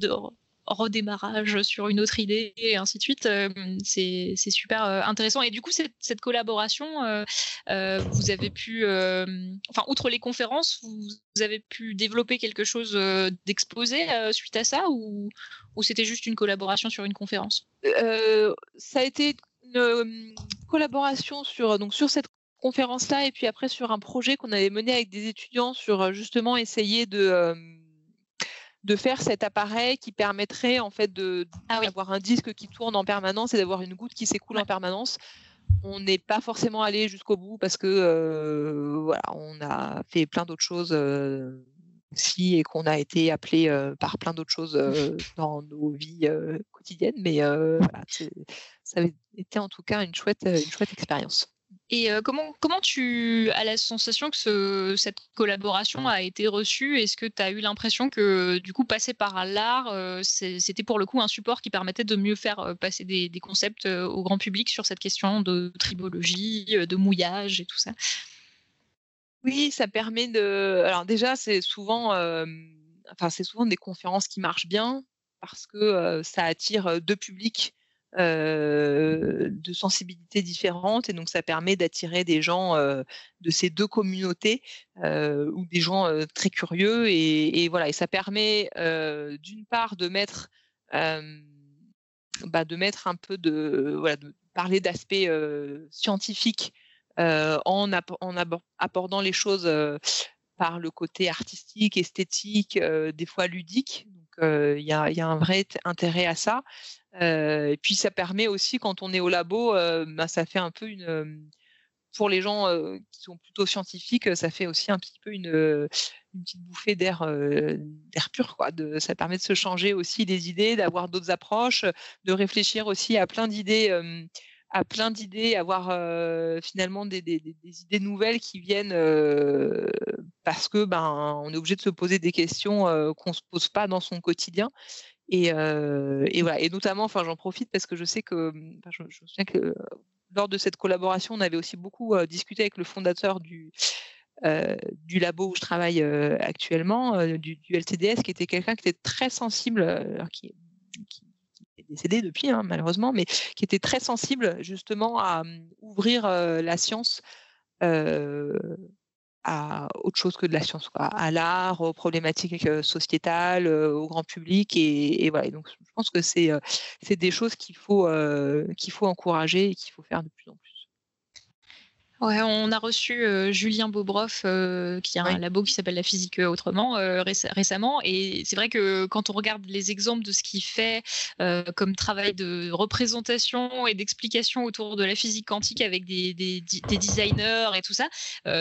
redémarrage sur une autre idée et ainsi de suite. Euh, c'est super euh, intéressant. Et du coup, cette, cette collaboration, euh, vous avez pu, enfin, outre les conférences, vous, avez pu développer quelque chose d'exposé suite à ça ou, ou c'était juste une collaboration sur une conférence? Ça a été une collaboration sur, donc, sur cette conférence-là et puis après sur un projet qu'on avait mené avec des étudiants sur justement essayer de, de faire cet appareil qui permettrait en fait de ah d'avoir un disque qui tourne en permanence et d'avoir une goutte qui s'écoule en permanence. On n'est pas forcément allé jusqu'au bout parce que voilà, on a fait plein d'autres choses et qu'on a été appelé par plein d'autres choses dans nos vies quotidiennes. Mais ça avait été en tout cas une chouette, une chouette expérience. Et comment, comment tu as la sensation que cette collaboration a été reçue? Est-ce que tu as eu l'impression que du coup passer par l'art, c'était pour le coup un support qui permettait de mieux faire passer des concepts au grand public sur cette question de tribologie, de mouillage et tout ça? Oui, ça permet de. Alors déjà, c'est souvent, enfin, c'est souvent des conférences qui marchent bien parce que ça attire deux publics de sensibilités différentes et donc ça permet d'attirer des gens de ces deux communautés ou des gens très curieux et, voilà et ça permet d'une part de mettre bah, de mettre un peu de voilà de parler d'aspects scientifiques en, abordant les choses par le côté artistique, esthétique, des fois ludique. Donc il y, a, un vrai intérêt à ça. et puis ça permet aussi, quand on est au labo, bah, ça fait un peu une pour les gens qui sont plutôt scientifiques, ça fait aussi un petit peu une, petite bouffée d'air d'air pur. Quoi. Ça permet de se changer aussi des idées, d'avoir d'autres approches, de réfléchir aussi à plein d'idées à plein d'idées, avoir finalement des, idées nouvelles qui viennent parce que ben on est obligé de se poser des questions qu'on se pose pas dans son quotidien. Et, voilà. Et notamment, enfin, j'en profite parce que je sais que, je, souviens que lors de cette collaboration, on avait aussi beaucoup discuté avec le fondateur du, du labo où je travaille actuellement, du, LTDS, qui était quelqu'un qui était très sensible, alors qui, qui, décédé depuis hein, malheureusement, mais qui était très sensible justement à mmh, ouvrir la science à autre chose que de la science, à l'art, aux problématiques sociétales, au grand public. Et, voilà. donc, je pense que c'est des choses qu'il faut, qu'il faut encourager et qu'il faut faire de plus en plus on a reçu euh, Julien Bobroff, euh, qui a un labo qui s'appelle La Physique euh, Autrement, récemment. Et c'est vrai que quand on regarde les exemples de ce qu'il fait comme travail de représentation et d'explication autour de la physique quantique avec des, designers et tout ça,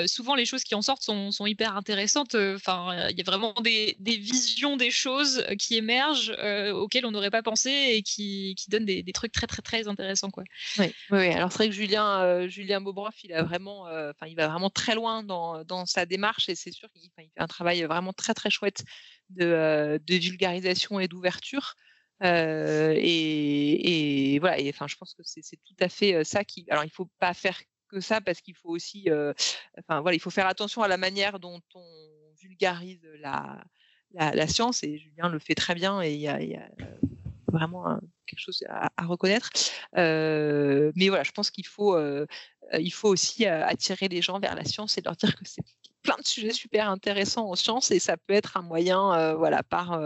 souvent les choses qui en sortent sont, hyper intéressantes. Enfin, il y a vraiment des, visions des choses qui émergent auxquelles on n'aurait pas pensé et qui, donnent des, trucs très, très, très intéressants. Quoi. Oui, oui. alors c'est vrai que Julien, Julien Bobroff, il a vraiment, euh, enfin, il va vraiment très loin dans, dans sa démarche et c'est sûr qu'il fait un travail vraiment très très chouette de, euh, de vulgarisation et d'ouverture. Euh, et, voilà, et, enfin, je pense que c'est tout à fait ça qui. Alors, il faut pas faire que ça parce qu'il faut aussi, enfin voilà, il faut faire attention à la manière dont on vulgarise la, la, science et Julien le fait très bien et il y a, vraiment quelque chose à, reconnaître. mais voilà, je pense qu'il faut il faut aussi euh, attirer les gens vers la science et leur dire que c'est plein de sujets super intéressants en science et ça peut être un moyen, euh, voilà, par,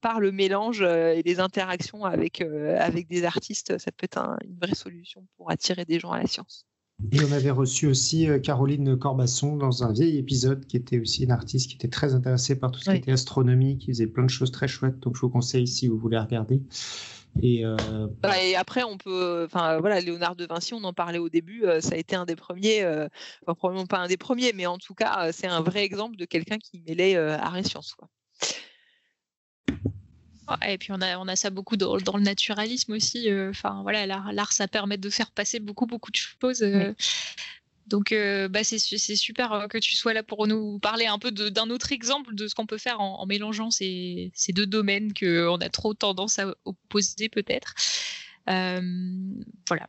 par le mélange et les interactions avec, avec des artistes, ça peut être une vraie solution pour attirer des gens à la science. Et on avait reçu aussi Caroline Corbasson dans un vieil épisode qui était aussi une artiste qui était très intéressée par tout ce qui était astronomie, qui faisait plein de choses très chouettes. Donc je vous conseille si vous voulez regarder. Et, euh, bah, et, après, on peut, enfin voilà, Léonard de Vinci, on en parlait au début, euh, ça a été un des premiers, euh, enfin, probablement pas un des premiers, mais en tout cas, c'est un vrai exemple de quelqu'un qui mêlait art et science. Quoi. Et puis on a, on a ça beaucoup dans, dans le naturalisme aussi. Enfin voilà, l'art, ça permet de faire passer beaucoup beaucoup de choses. Donc, euh, bah, c'est super euh, que tu sois là pour nous parler un peu d'un autre exemple de ce qu'on peut faire en, mélangeant ces, deux domaines qu'on a trop tendance à opposer peut-être. Euh, voilà.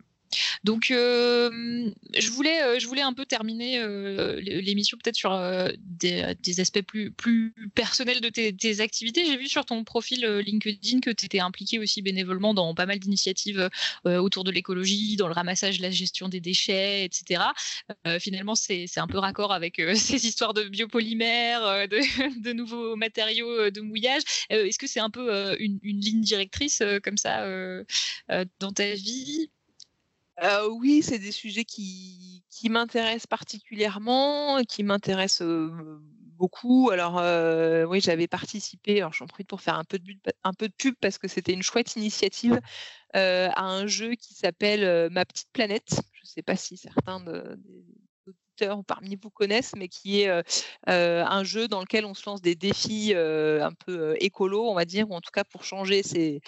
Donc, euh, je, voulais, euh, je voulais un peu terminer euh, l'émission peut-être sur des, aspects plus, personnels de tes, activités. J'ai vu sur ton profil LinkedIn que tu étais impliqué aussi bénévolement dans pas mal d'initiatives autour de l'écologie, dans le ramassage, la gestion des déchets, etc. finalement, c'est un peu raccord avec <laughs> ces histoires de biopolymères, <laughs> de, nouveaux matériaux de mouillage. Est-ce que c'est un peu une, ligne directrice comme ça dans ta vie? Oui, c'est des sujets qui, m'intéressent particulièrement, qui m'intéressent beaucoup. Alors oui, j'avais participé, alors j'en profite pour faire un peu de, un peu de pub parce que c'était une chouette initiative à un jeu qui s'appelle Ma petite planète. Je ne sais pas si certains de, ou parmi vous connaissent, mais qui est un jeu dans lequel on se lance des défis un peu écolo, on va dire, ou en tout cas pour changer ses,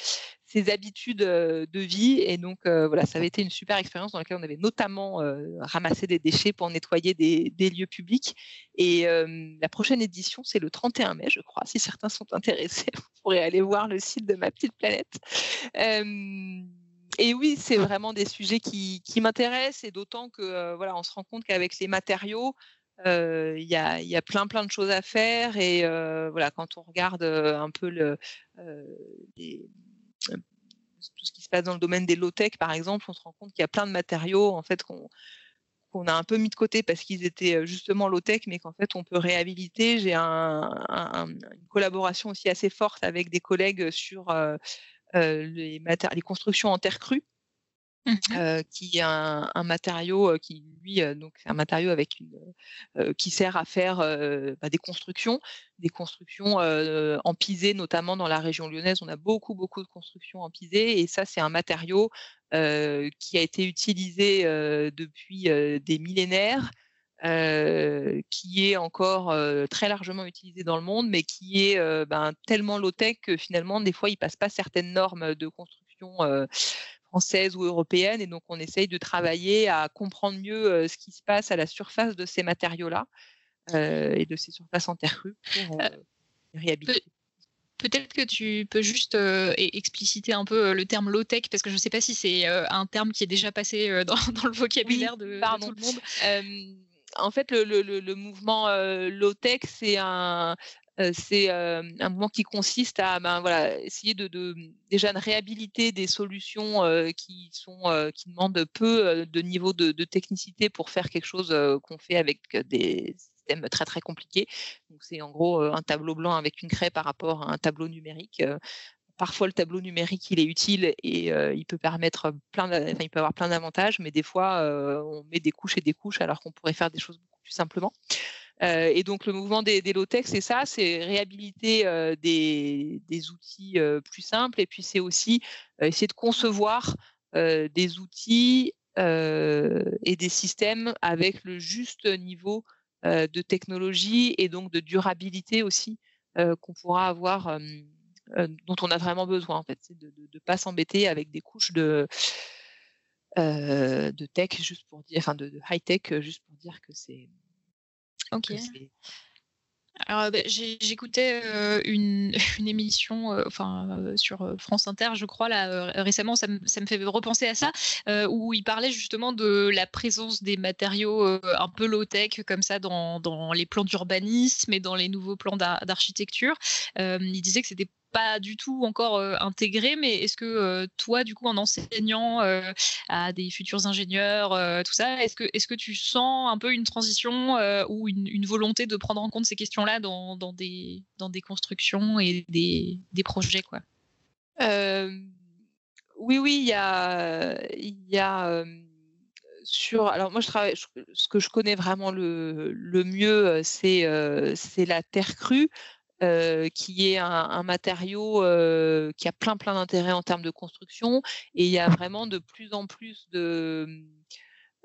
habitudes de vie. Et donc, voilà, ça avait été une super expérience dans laquelle on avait notamment ramassé des déchets pour nettoyer des, lieux publics. Et la prochaine édition, c'est le 31 mai, je crois. Si certains sont intéressés, <laughs> vous pourrez aller voir le site de ma petite planète et oui, c'est vraiment des sujets qui, m'intéressent et d'autant que euh, voilà, on se rend compte qu'avec les matériaux, euh, il y, a, plein plein de choses à faire et euh, voilà, quand on regarde un peu le, tout ce qui se passe dans le domaine des low-tech, par exemple, on se rend compte qu'il y a plein de matériaux en fait qu'on a un peu mis de côté parce qu'ils étaient justement low-tech, mais qu'en fait on peut réhabiliter. J'ai une collaboration aussi assez forte avec des collègues sur les, les constructions en terre crue. Mmh qui est un, matériau qui lui donc c'est un matériau avec une qui sert à faire bah, des constructions des constructions en pisé notamment dans la région lyonnaise on a beaucoup beaucoup de constructions en pisé et ça c'est un matériau qui a été utilisé depuis des millénaires qui est encore très largement utilisé dans le monde, mais qui est ben, tellement low-tech que finalement, des fois, il ne passe pas certaines normes de construction françaises ou européennes. Et donc, on essaye de travailler à comprendre mieux ce qui se passe à la surface de ces matériaux-là et de ces surfaces en terre crue pour réhabiliter. Peut-être que tu peux juste expliciter un peu le terme low-tech, parce que je ne sais pas si c'est un terme qui est déjà passé <laughs> dans, le vocabulaire de, tout le monde en fait, le, mouvement euh, low-tech, c'est un, euh, euh, mouvement qui consiste à ben, essayer de, déjà de réhabiliter des solutions qui, sont, qui demandent peu de niveau de, technicité pour faire quelque chose qu'on fait avec des systèmes très très compliqués. Donc c'est en gros un tableau blanc avec une craie par rapport à un tableau numérique parfois le tableau numérique il est utile et il peut permettre plein, il peut avoir plein d'avantages, mais des fois on met des couches et des couches alors qu'on pourrait faire des choses beaucoup plus simplement. et donc le mouvement des, des low-tech, c'est ça, c'est réhabiliter des, outils plus simples et puis c'est aussi essayer de concevoir des outils et des systèmes avec le juste niveau de technologie et donc de durabilité aussi qu'on pourra avoir euh, dont on a vraiment besoin en fait, c'est de ne pas s'embêter avec des couches de euh, de tech juste pour dire, enfin de, high tech juste pour dire que c'est. Ok. Alors, bah, j'écoutais une, <laughs> une, émission enfin, sur France Inter, je crois, là, récemment, ça me, ça me, fait repenser à ça, où il parlait justement de la présence des matériaux un peu low-tech, comme ça, dans, dans les plans d'urbanisme et dans les nouveaux plans d'architecture. il disait que c'était pas du tout encore intégré, mais est-ce que toi, du coup, en enseignant à des futurs ingénieurs, tout ça, est-ce que, est que tu sens un peu une transition ou une, volonté de prendre en compte ces questions-là dans, dans, des, dans des constructions et des, des projets quoi? Oui, oui, il y a, y a sur. Alors moi, je travaille. Ce que je connais vraiment le, le mieux, c'est c'est la terre crue. Euh, qui est un, matériau euh, qui a plein plein d'intérêts en termes de construction. Et il y a vraiment de plus en plus de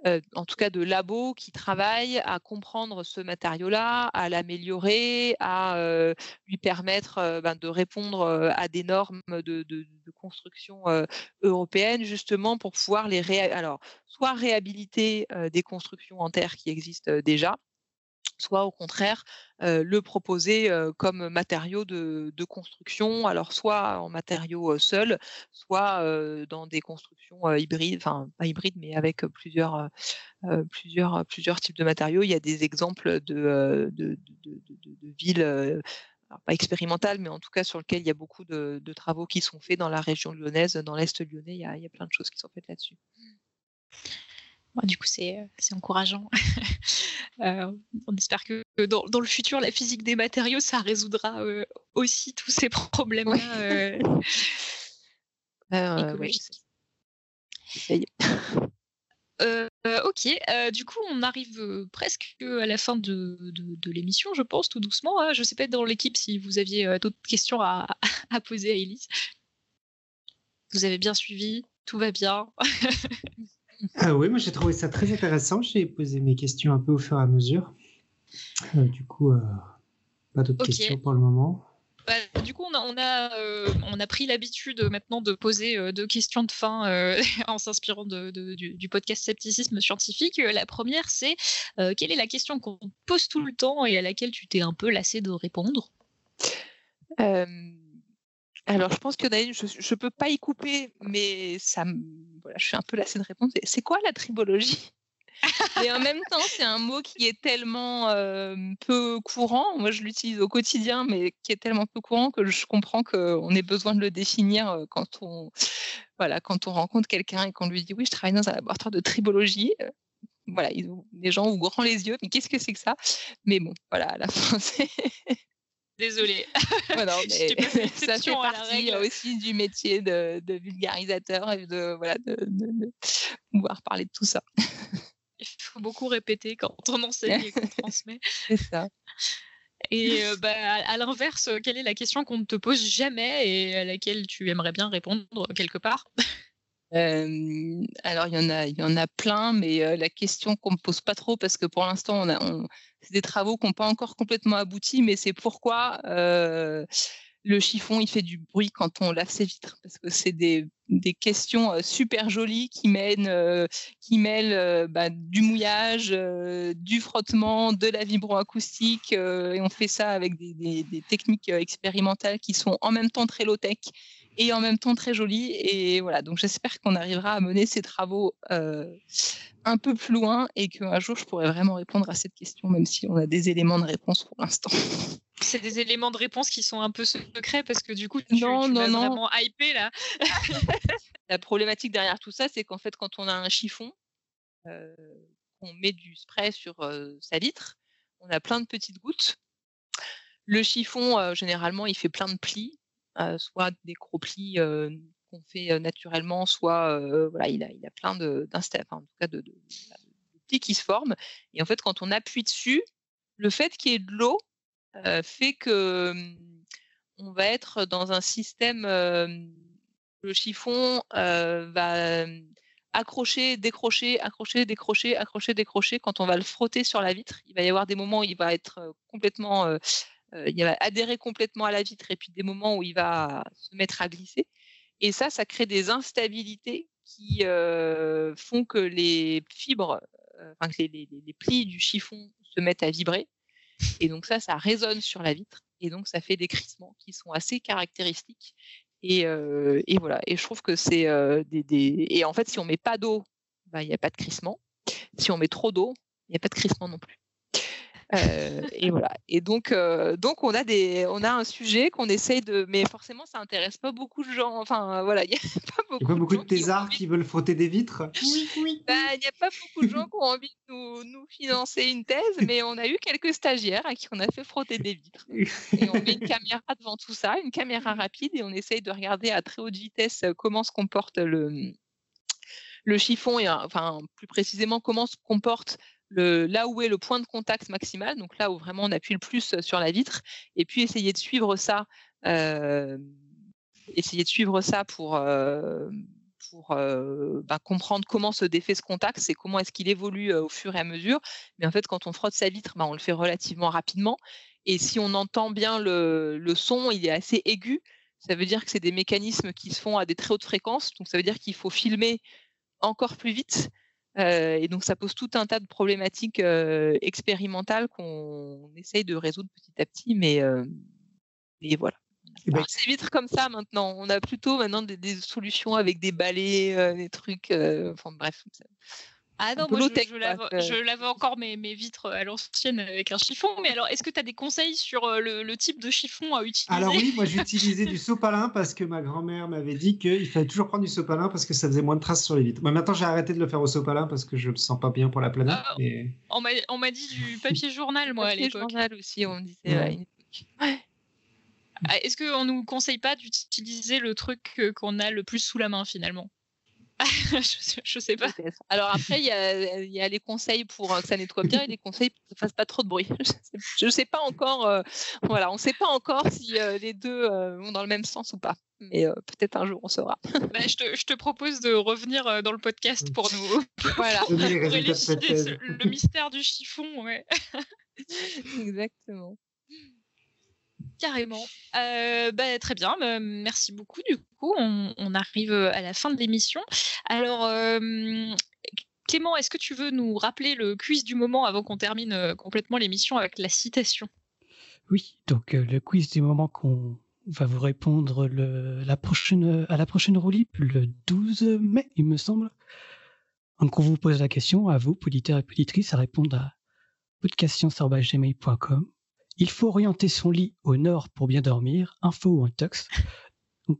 euh, en tout cas de labos qui travaillent à comprendre ce matériau-là, à l'améliorer, à lui permettre ben, de répondre à des normes de, construction européennes, justement pour pouvoir les alors soit réhabiliter des constructions en terre qui existent déjà, soit au contraire le proposer comme matériau de, construction, alors soit en matériaux seuls, soit dans des constructions hybrides, enfin pas hybrides, mais avec plusieurs, plusieurs, plusieurs types de matériaux. Il y a des exemples de, de, villes pas expérimentales, mais en tout cas sur lesquelles il y a beaucoup de, travaux qui sont faits dans la région lyonnaise, dans l'Est lyonnais, il y a plein de choses qui sont faites là-dessus. Du coup, c'est encourageant. <laughs> Euh, on espère que dans, dans, le futur, la physique des matériaux, ça résoudra euh, aussi tous ces problèmes-là euh, <laughs> euh Euh, ok, euh, du coup, on arrive euh, presque à la fin de, de, l'émission, je pense, tout doucement. Hein. Je ne sais pas dans l'équipe si vous aviez d'autres questions à, à, poser à Elise. Vous avez bien suivi, tout va bien. <laughs> ah oui, moi j'ai trouvé ça très intéressant. J'ai posé mes questions un peu au fur et à mesure. du coup, pas d'autres questions pour le moment. Bah, du coup, on a, euh, on a, pris l'habitude maintenant de poser euh, deux questions de fin euh, <laughs> en s'inspirant de, du, podcast Scepticisme scientifique. La première, c'est quelle est la question qu'on pose tout le temps et à laquelle tu t'es un peu lassé de répondre? Alors, je pense qu'il je ne peux pas y couper, mais ça, voilà, je suis un peu lassé de répondre. C'est quoi la tribologie? <laughs> Et en même temps, c'est un mot qui est tellement peu courant. Moi, je l'utilise au quotidien, mais qui est tellement peu courant que je comprends qu'on ait besoin de le définir quand on, voilà, quand on rencontre quelqu'un et qu'on lui dit oui, je travaille dans un laboratoire de tribologie. Voilà, les gens ouvrent grand les yeux, mais qu'est-ce que c'est que ça? Mais bon, voilà, à la <laughs> fin, c'est. Désolée. Voilà, <laughs> mais ça fait partie aussi du métier de, vulgarisateur et de, voilà, de pouvoir parler de tout ça il faut beaucoup répéter quand on enseigne et qu'on <laughs> transmet. C'est ça. Et euh, bah, à, l'inverse, quelle est la question qu'on ne te pose jamais et à laquelle tu aimerais bien répondre quelque part? Alors il y en a, il y en a plein, mais la question qu'on me pose pas trop parce que pour l'instant on c'est des travaux qui n'ont pas encore complètement abouti, mais c'est pourquoi le chiffon, il fait du bruit quand on lave ses vitres, parce que c'est des, questions super jolies qui mènent, qui mêlent bah, du mouillage, du frottement, de la vibroacoustique, et on fait ça avec des, des, des, techniques expérimentales qui sont en même temps très low-tech et en même temps très jolies. Et voilà, donc j'espère qu'on arrivera à mener ces travaux un peu plus loin et qu'un jour je pourrai vraiment répondre à cette question, même si on a des éléments de réponse pour l'instant. <laughs> C'est des éléments de réponse qui sont un peu secrets parce que du coup, tu, non, non, non. vraiment hypé là. <laughs> La problématique derrière tout ça, c'est qu'en fait, quand on a un chiffon, euh, on met du spray sur euh, sa vitre, on a plein de petites gouttes. Le chiffon, euh, généralement, il fait plein de plis, euh, soit des gros plis qu'on fait naturellement, soit voilà, il a, il a plein de, enfin, en tout cas de, de, de plis qui se forment. Et en fait, quand on appuie dessus, le fait qu'il y ait de l'eau fait que on va être dans un système, le chiffon va accrocher, décrocher, accrocher, décrocher, accrocher, décrocher. Quand on va le frotter sur la vitre, il va y avoir des moments où il va être complètement, il va adhérer complètement à la vitre, et puis des moments où il va se mettre à glisser. Et ça, ça crée des instabilités qui font que les fibres, enfin que les, plis du chiffon se mettent à vibrer. Et donc ça, ça résonne sur la vitre. Et donc ça fait des crissements qui sont assez caractéristiques. Et, euh, et voilà. Et je trouve que c'est euh, des, Et en fait, si on met pas d'eau, bah, il n'y a pas de crissement. Si on met trop d'eau, il n'y a pas de crissement non plus. Euh, et voilà. Et donc, euh, donc on a des, on a un sujet qu'on essaye de, mais forcément, ça intéresse pas beaucoup de gens. Enfin, voilà, <laughs> il y a pas beaucoup, y a beaucoup de, thésards qui, veulent frotter des vitres? Oui, oui. <laughs> Bah, il n'y a pas beaucoup de gens qui ont envie de nous, nous, financer une thèse, mais on a eu quelques stagiaires à qui on a fait frotter des vitres. Et on met une caméra devant tout ça, une caméra rapide, et on essaye de regarder à très haute vitesse euh, comment se comporte le le chiffon et enfin plus précisément comment se comporte là où est le point de contact maximal, donc là où vraiment on appuie le plus sur la vitre, et puis essayer de suivre ça, euh, essayer de suivre ça pour, euh, euh, bah, comprendre comment se défait ce contact, c'est comment est-ce qu'il évolue au fur et à mesure. Mais en fait, quand on frotte sa vitre, bah, on le fait relativement rapidement. Et si on entend bien le son, il est assez aigu. Ça veut dire que c'est des mécanismes qui se font à des très hautes fréquences. Donc ça veut dire qu'il faut filmer encore plus vite et donc, ça pose tout un tas de problématiques expérimentales qu'on essaye de résoudre petit à petit, mais, mais voilà. Ben c'est vitres comme ça maintenant. On a plutôt maintenant des, des solutions avec des balais, des trucs. enfin bref, ah non, moi je, lave, encore mes, mes, vitres à l'ancienne avec un chiffon. Mais alors, est-ce que tu as des conseils sur euh, le, type de chiffon à utiliser? Alors oui, moi j'utilisais <laughs> du sopalin parce que ma grand-mère m'avait dit qu'il fallait toujours prendre du sopalin parce que ça faisait moins de traces sur les vitres. maintenant j'ai arrêté de le faire au sopalin parce que je me sens pas bien pour la planète. Ah, mais... On m'a dit du papier journal, moi, à l'époque. journal aussi, on me disait. Ah, est-ce qu'on nous conseille pas d'utiliser le truc qu'on a le plus sous la main finalement? <laughs> je, sais pas. Alors après, il y a, les conseils pour que ça nettoie bien et les conseils pour que ça fasse pas trop de bruit. <laughs> Je ne sais pas encore. voilà, on ne sait pas encore si les deux vont dans le même sens ou pas. Mais peut-être un jour on saura. <laughs> Bah, je, te, je, te, propose de revenir dans le podcast pour nous voilà, pour élucider le mystère du chiffon. Ouais. Exactement. Carrément. Euh, bah, très bien, bah, merci beaucoup. Du coup, on, arrive à la fin de l'émission. Alors, euh, Clément, est-ce que tu veux nous rappeler le quiz du moment avant qu'on termine euh, complètement l'émission avec la citation? Oui, donc le quiz du moment qu'on va vous répondre à la prochaine roulis le 12 mai, il me semble. Donc, on vous pose la question à vous, politaires et politrices, à répondre à podcastscience.gmail.com il faut orienter son lit au nord pour bien dormir. Info ou un tox <laughs>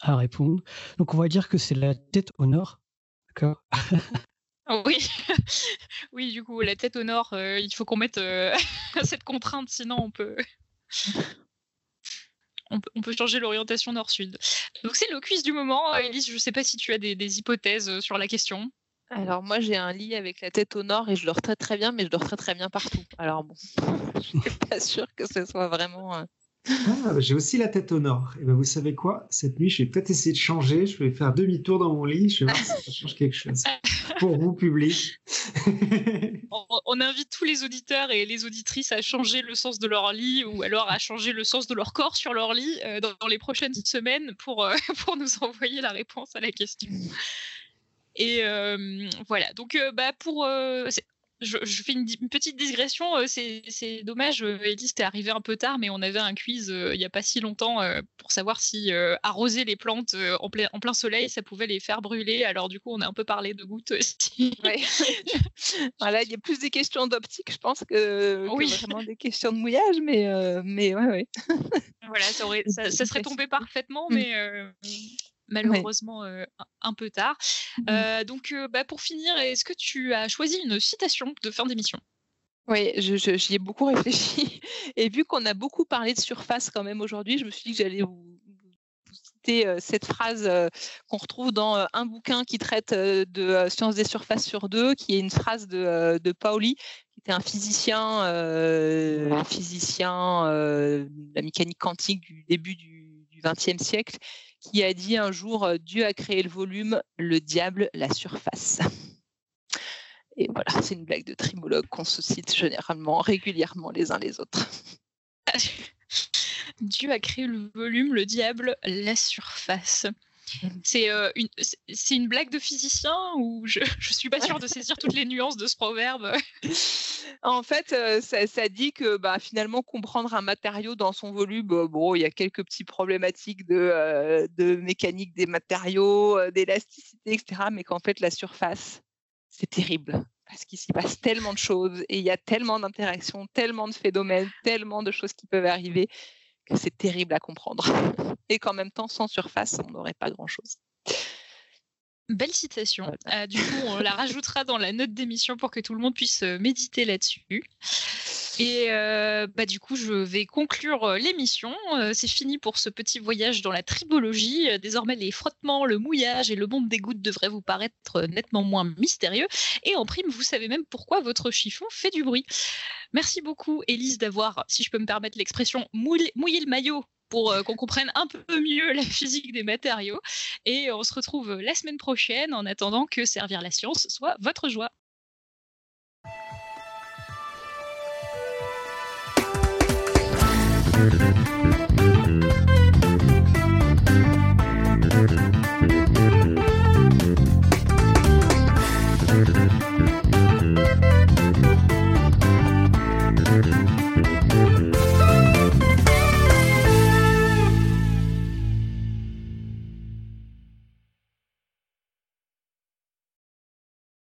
À répondre. Donc, on va dire que c'est la tête au nord. D'accord <laughs> Oui, <laughs> oui, du coup, la tête au nord, euh, il faut qu'on mette euh, cette contrainte, sinon on peut... on peut, changer l'orientation nord-sud. Donc c'est le quiz du moment. Elise, je ne sais pas si tu as des hypothèses sur la question. Alors moi j'ai un lit avec la tête au nord et je dors très très bien, mais je dors très très bien partout. Alors bon, <laughs> je suis pas sûre que ce soit vraiment. Euh, ah, bah, j'ai aussi la tête au nord. Et ben vous savez quoi? Cette nuit, je vais peut-être essayer de changer. Je vais faire demi-tour dans mon lit. Je vais voir si ça change quelque chose. Pour vous, public. <laughs> on, invite tous les auditeurs et les auditrices à changer le sens de leur lit ou alors à changer le sens de leur corps sur leur lit euh, dans, les prochaines semaines pour, euh, <laughs> pour nous envoyer la réponse à la question. Et euh, voilà, donc euh, bah, pour euh, je, fais une, petite digression. c'est dommage, Elise, t'es arrivé un peu tard, mais on avait un quiz il n'y a pas si longtemps pour savoir si arroser les plantes en, plein, en plein soleil, ça pouvait les faire brûler. Alors du coup, on a un peu parlé de gouttes aussi. <laughs> voilà, il y a plus des questions d'optique, je pense, que, oui. vraiment des questions de mouillage, mais, mais ouais, ouais. voilà, ça, ça, serait tombé parfaitement, mmh. mais malheureusement euh, un peu tard. Mmh euh, donc, euh, bah, pour finir, est-ce que tu as choisi une citation de fin d'émission? Oui, j'y ai beaucoup réfléchi. <laughs> Et vu qu'on a beaucoup parlé de surface quand même aujourd'hui, je me suis dit que j'allais vous, citer cette phrase qu'on retrouve dans un bouquin qui traite de sciences des surfaces sur deux, qui est une phrase de, de Pauli, qui était un physicien, physicien de la mécanique quantique du début du XXe siècle, qui a dit un jour euh, Dieu a créé le volume, le diable la surface. Et voilà, c'est une blague de trimologue qu'on se cite généralement, régulièrement les uns les autres. <laughs> Dieu a créé le volume, le diable la surface. Mmh. C'est euh, une, une, blague de physicien ou je <laughs> ne suis pas sûre de saisir toutes les nuances de ce proverbe? <laughs> En fait, euh, ça, dit que bah, finalement, comprendre un matériau dans son volume, euh, bon, il y a quelques petites problématiques de, de mécanique des matériaux, d'élasticité, etc. Mais qu'en fait, la surface, c'est terrible parce qu'il s'y passe tellement de choses et il y a tellement d'interactions, tellement de phénomènes, tellement de choses qui peuvent arriver c'est terrible à comprendre. <laughs> Et qu'en même temps, sans surface, on n'aurait pas grand-chose. Belle citation. Euh, du coup, on la rajoutera dans la note d'émission pour que tout le monde puisse euh, méditer là-dessus. Et euh, bah, du coup, je vais conclure l'émission. c'est fini pour ce petit voyage dans la tribologie. désormais, les frottements, le mouillage et le monde des gouttes devraient vous paraître nettement moins mystérieux. Et en prime, vous savez même pourquoi votre chiffon fait du bruit. Merci beaucoup, Élise, d'avoir, si je peux me permettre l'expression, mouillé le maillot pour euh, qu'on comprenne un peu mieux la physique des matériaux. Et on se retrouve la semaine prochaine en attendant que servir la science soit votre joie.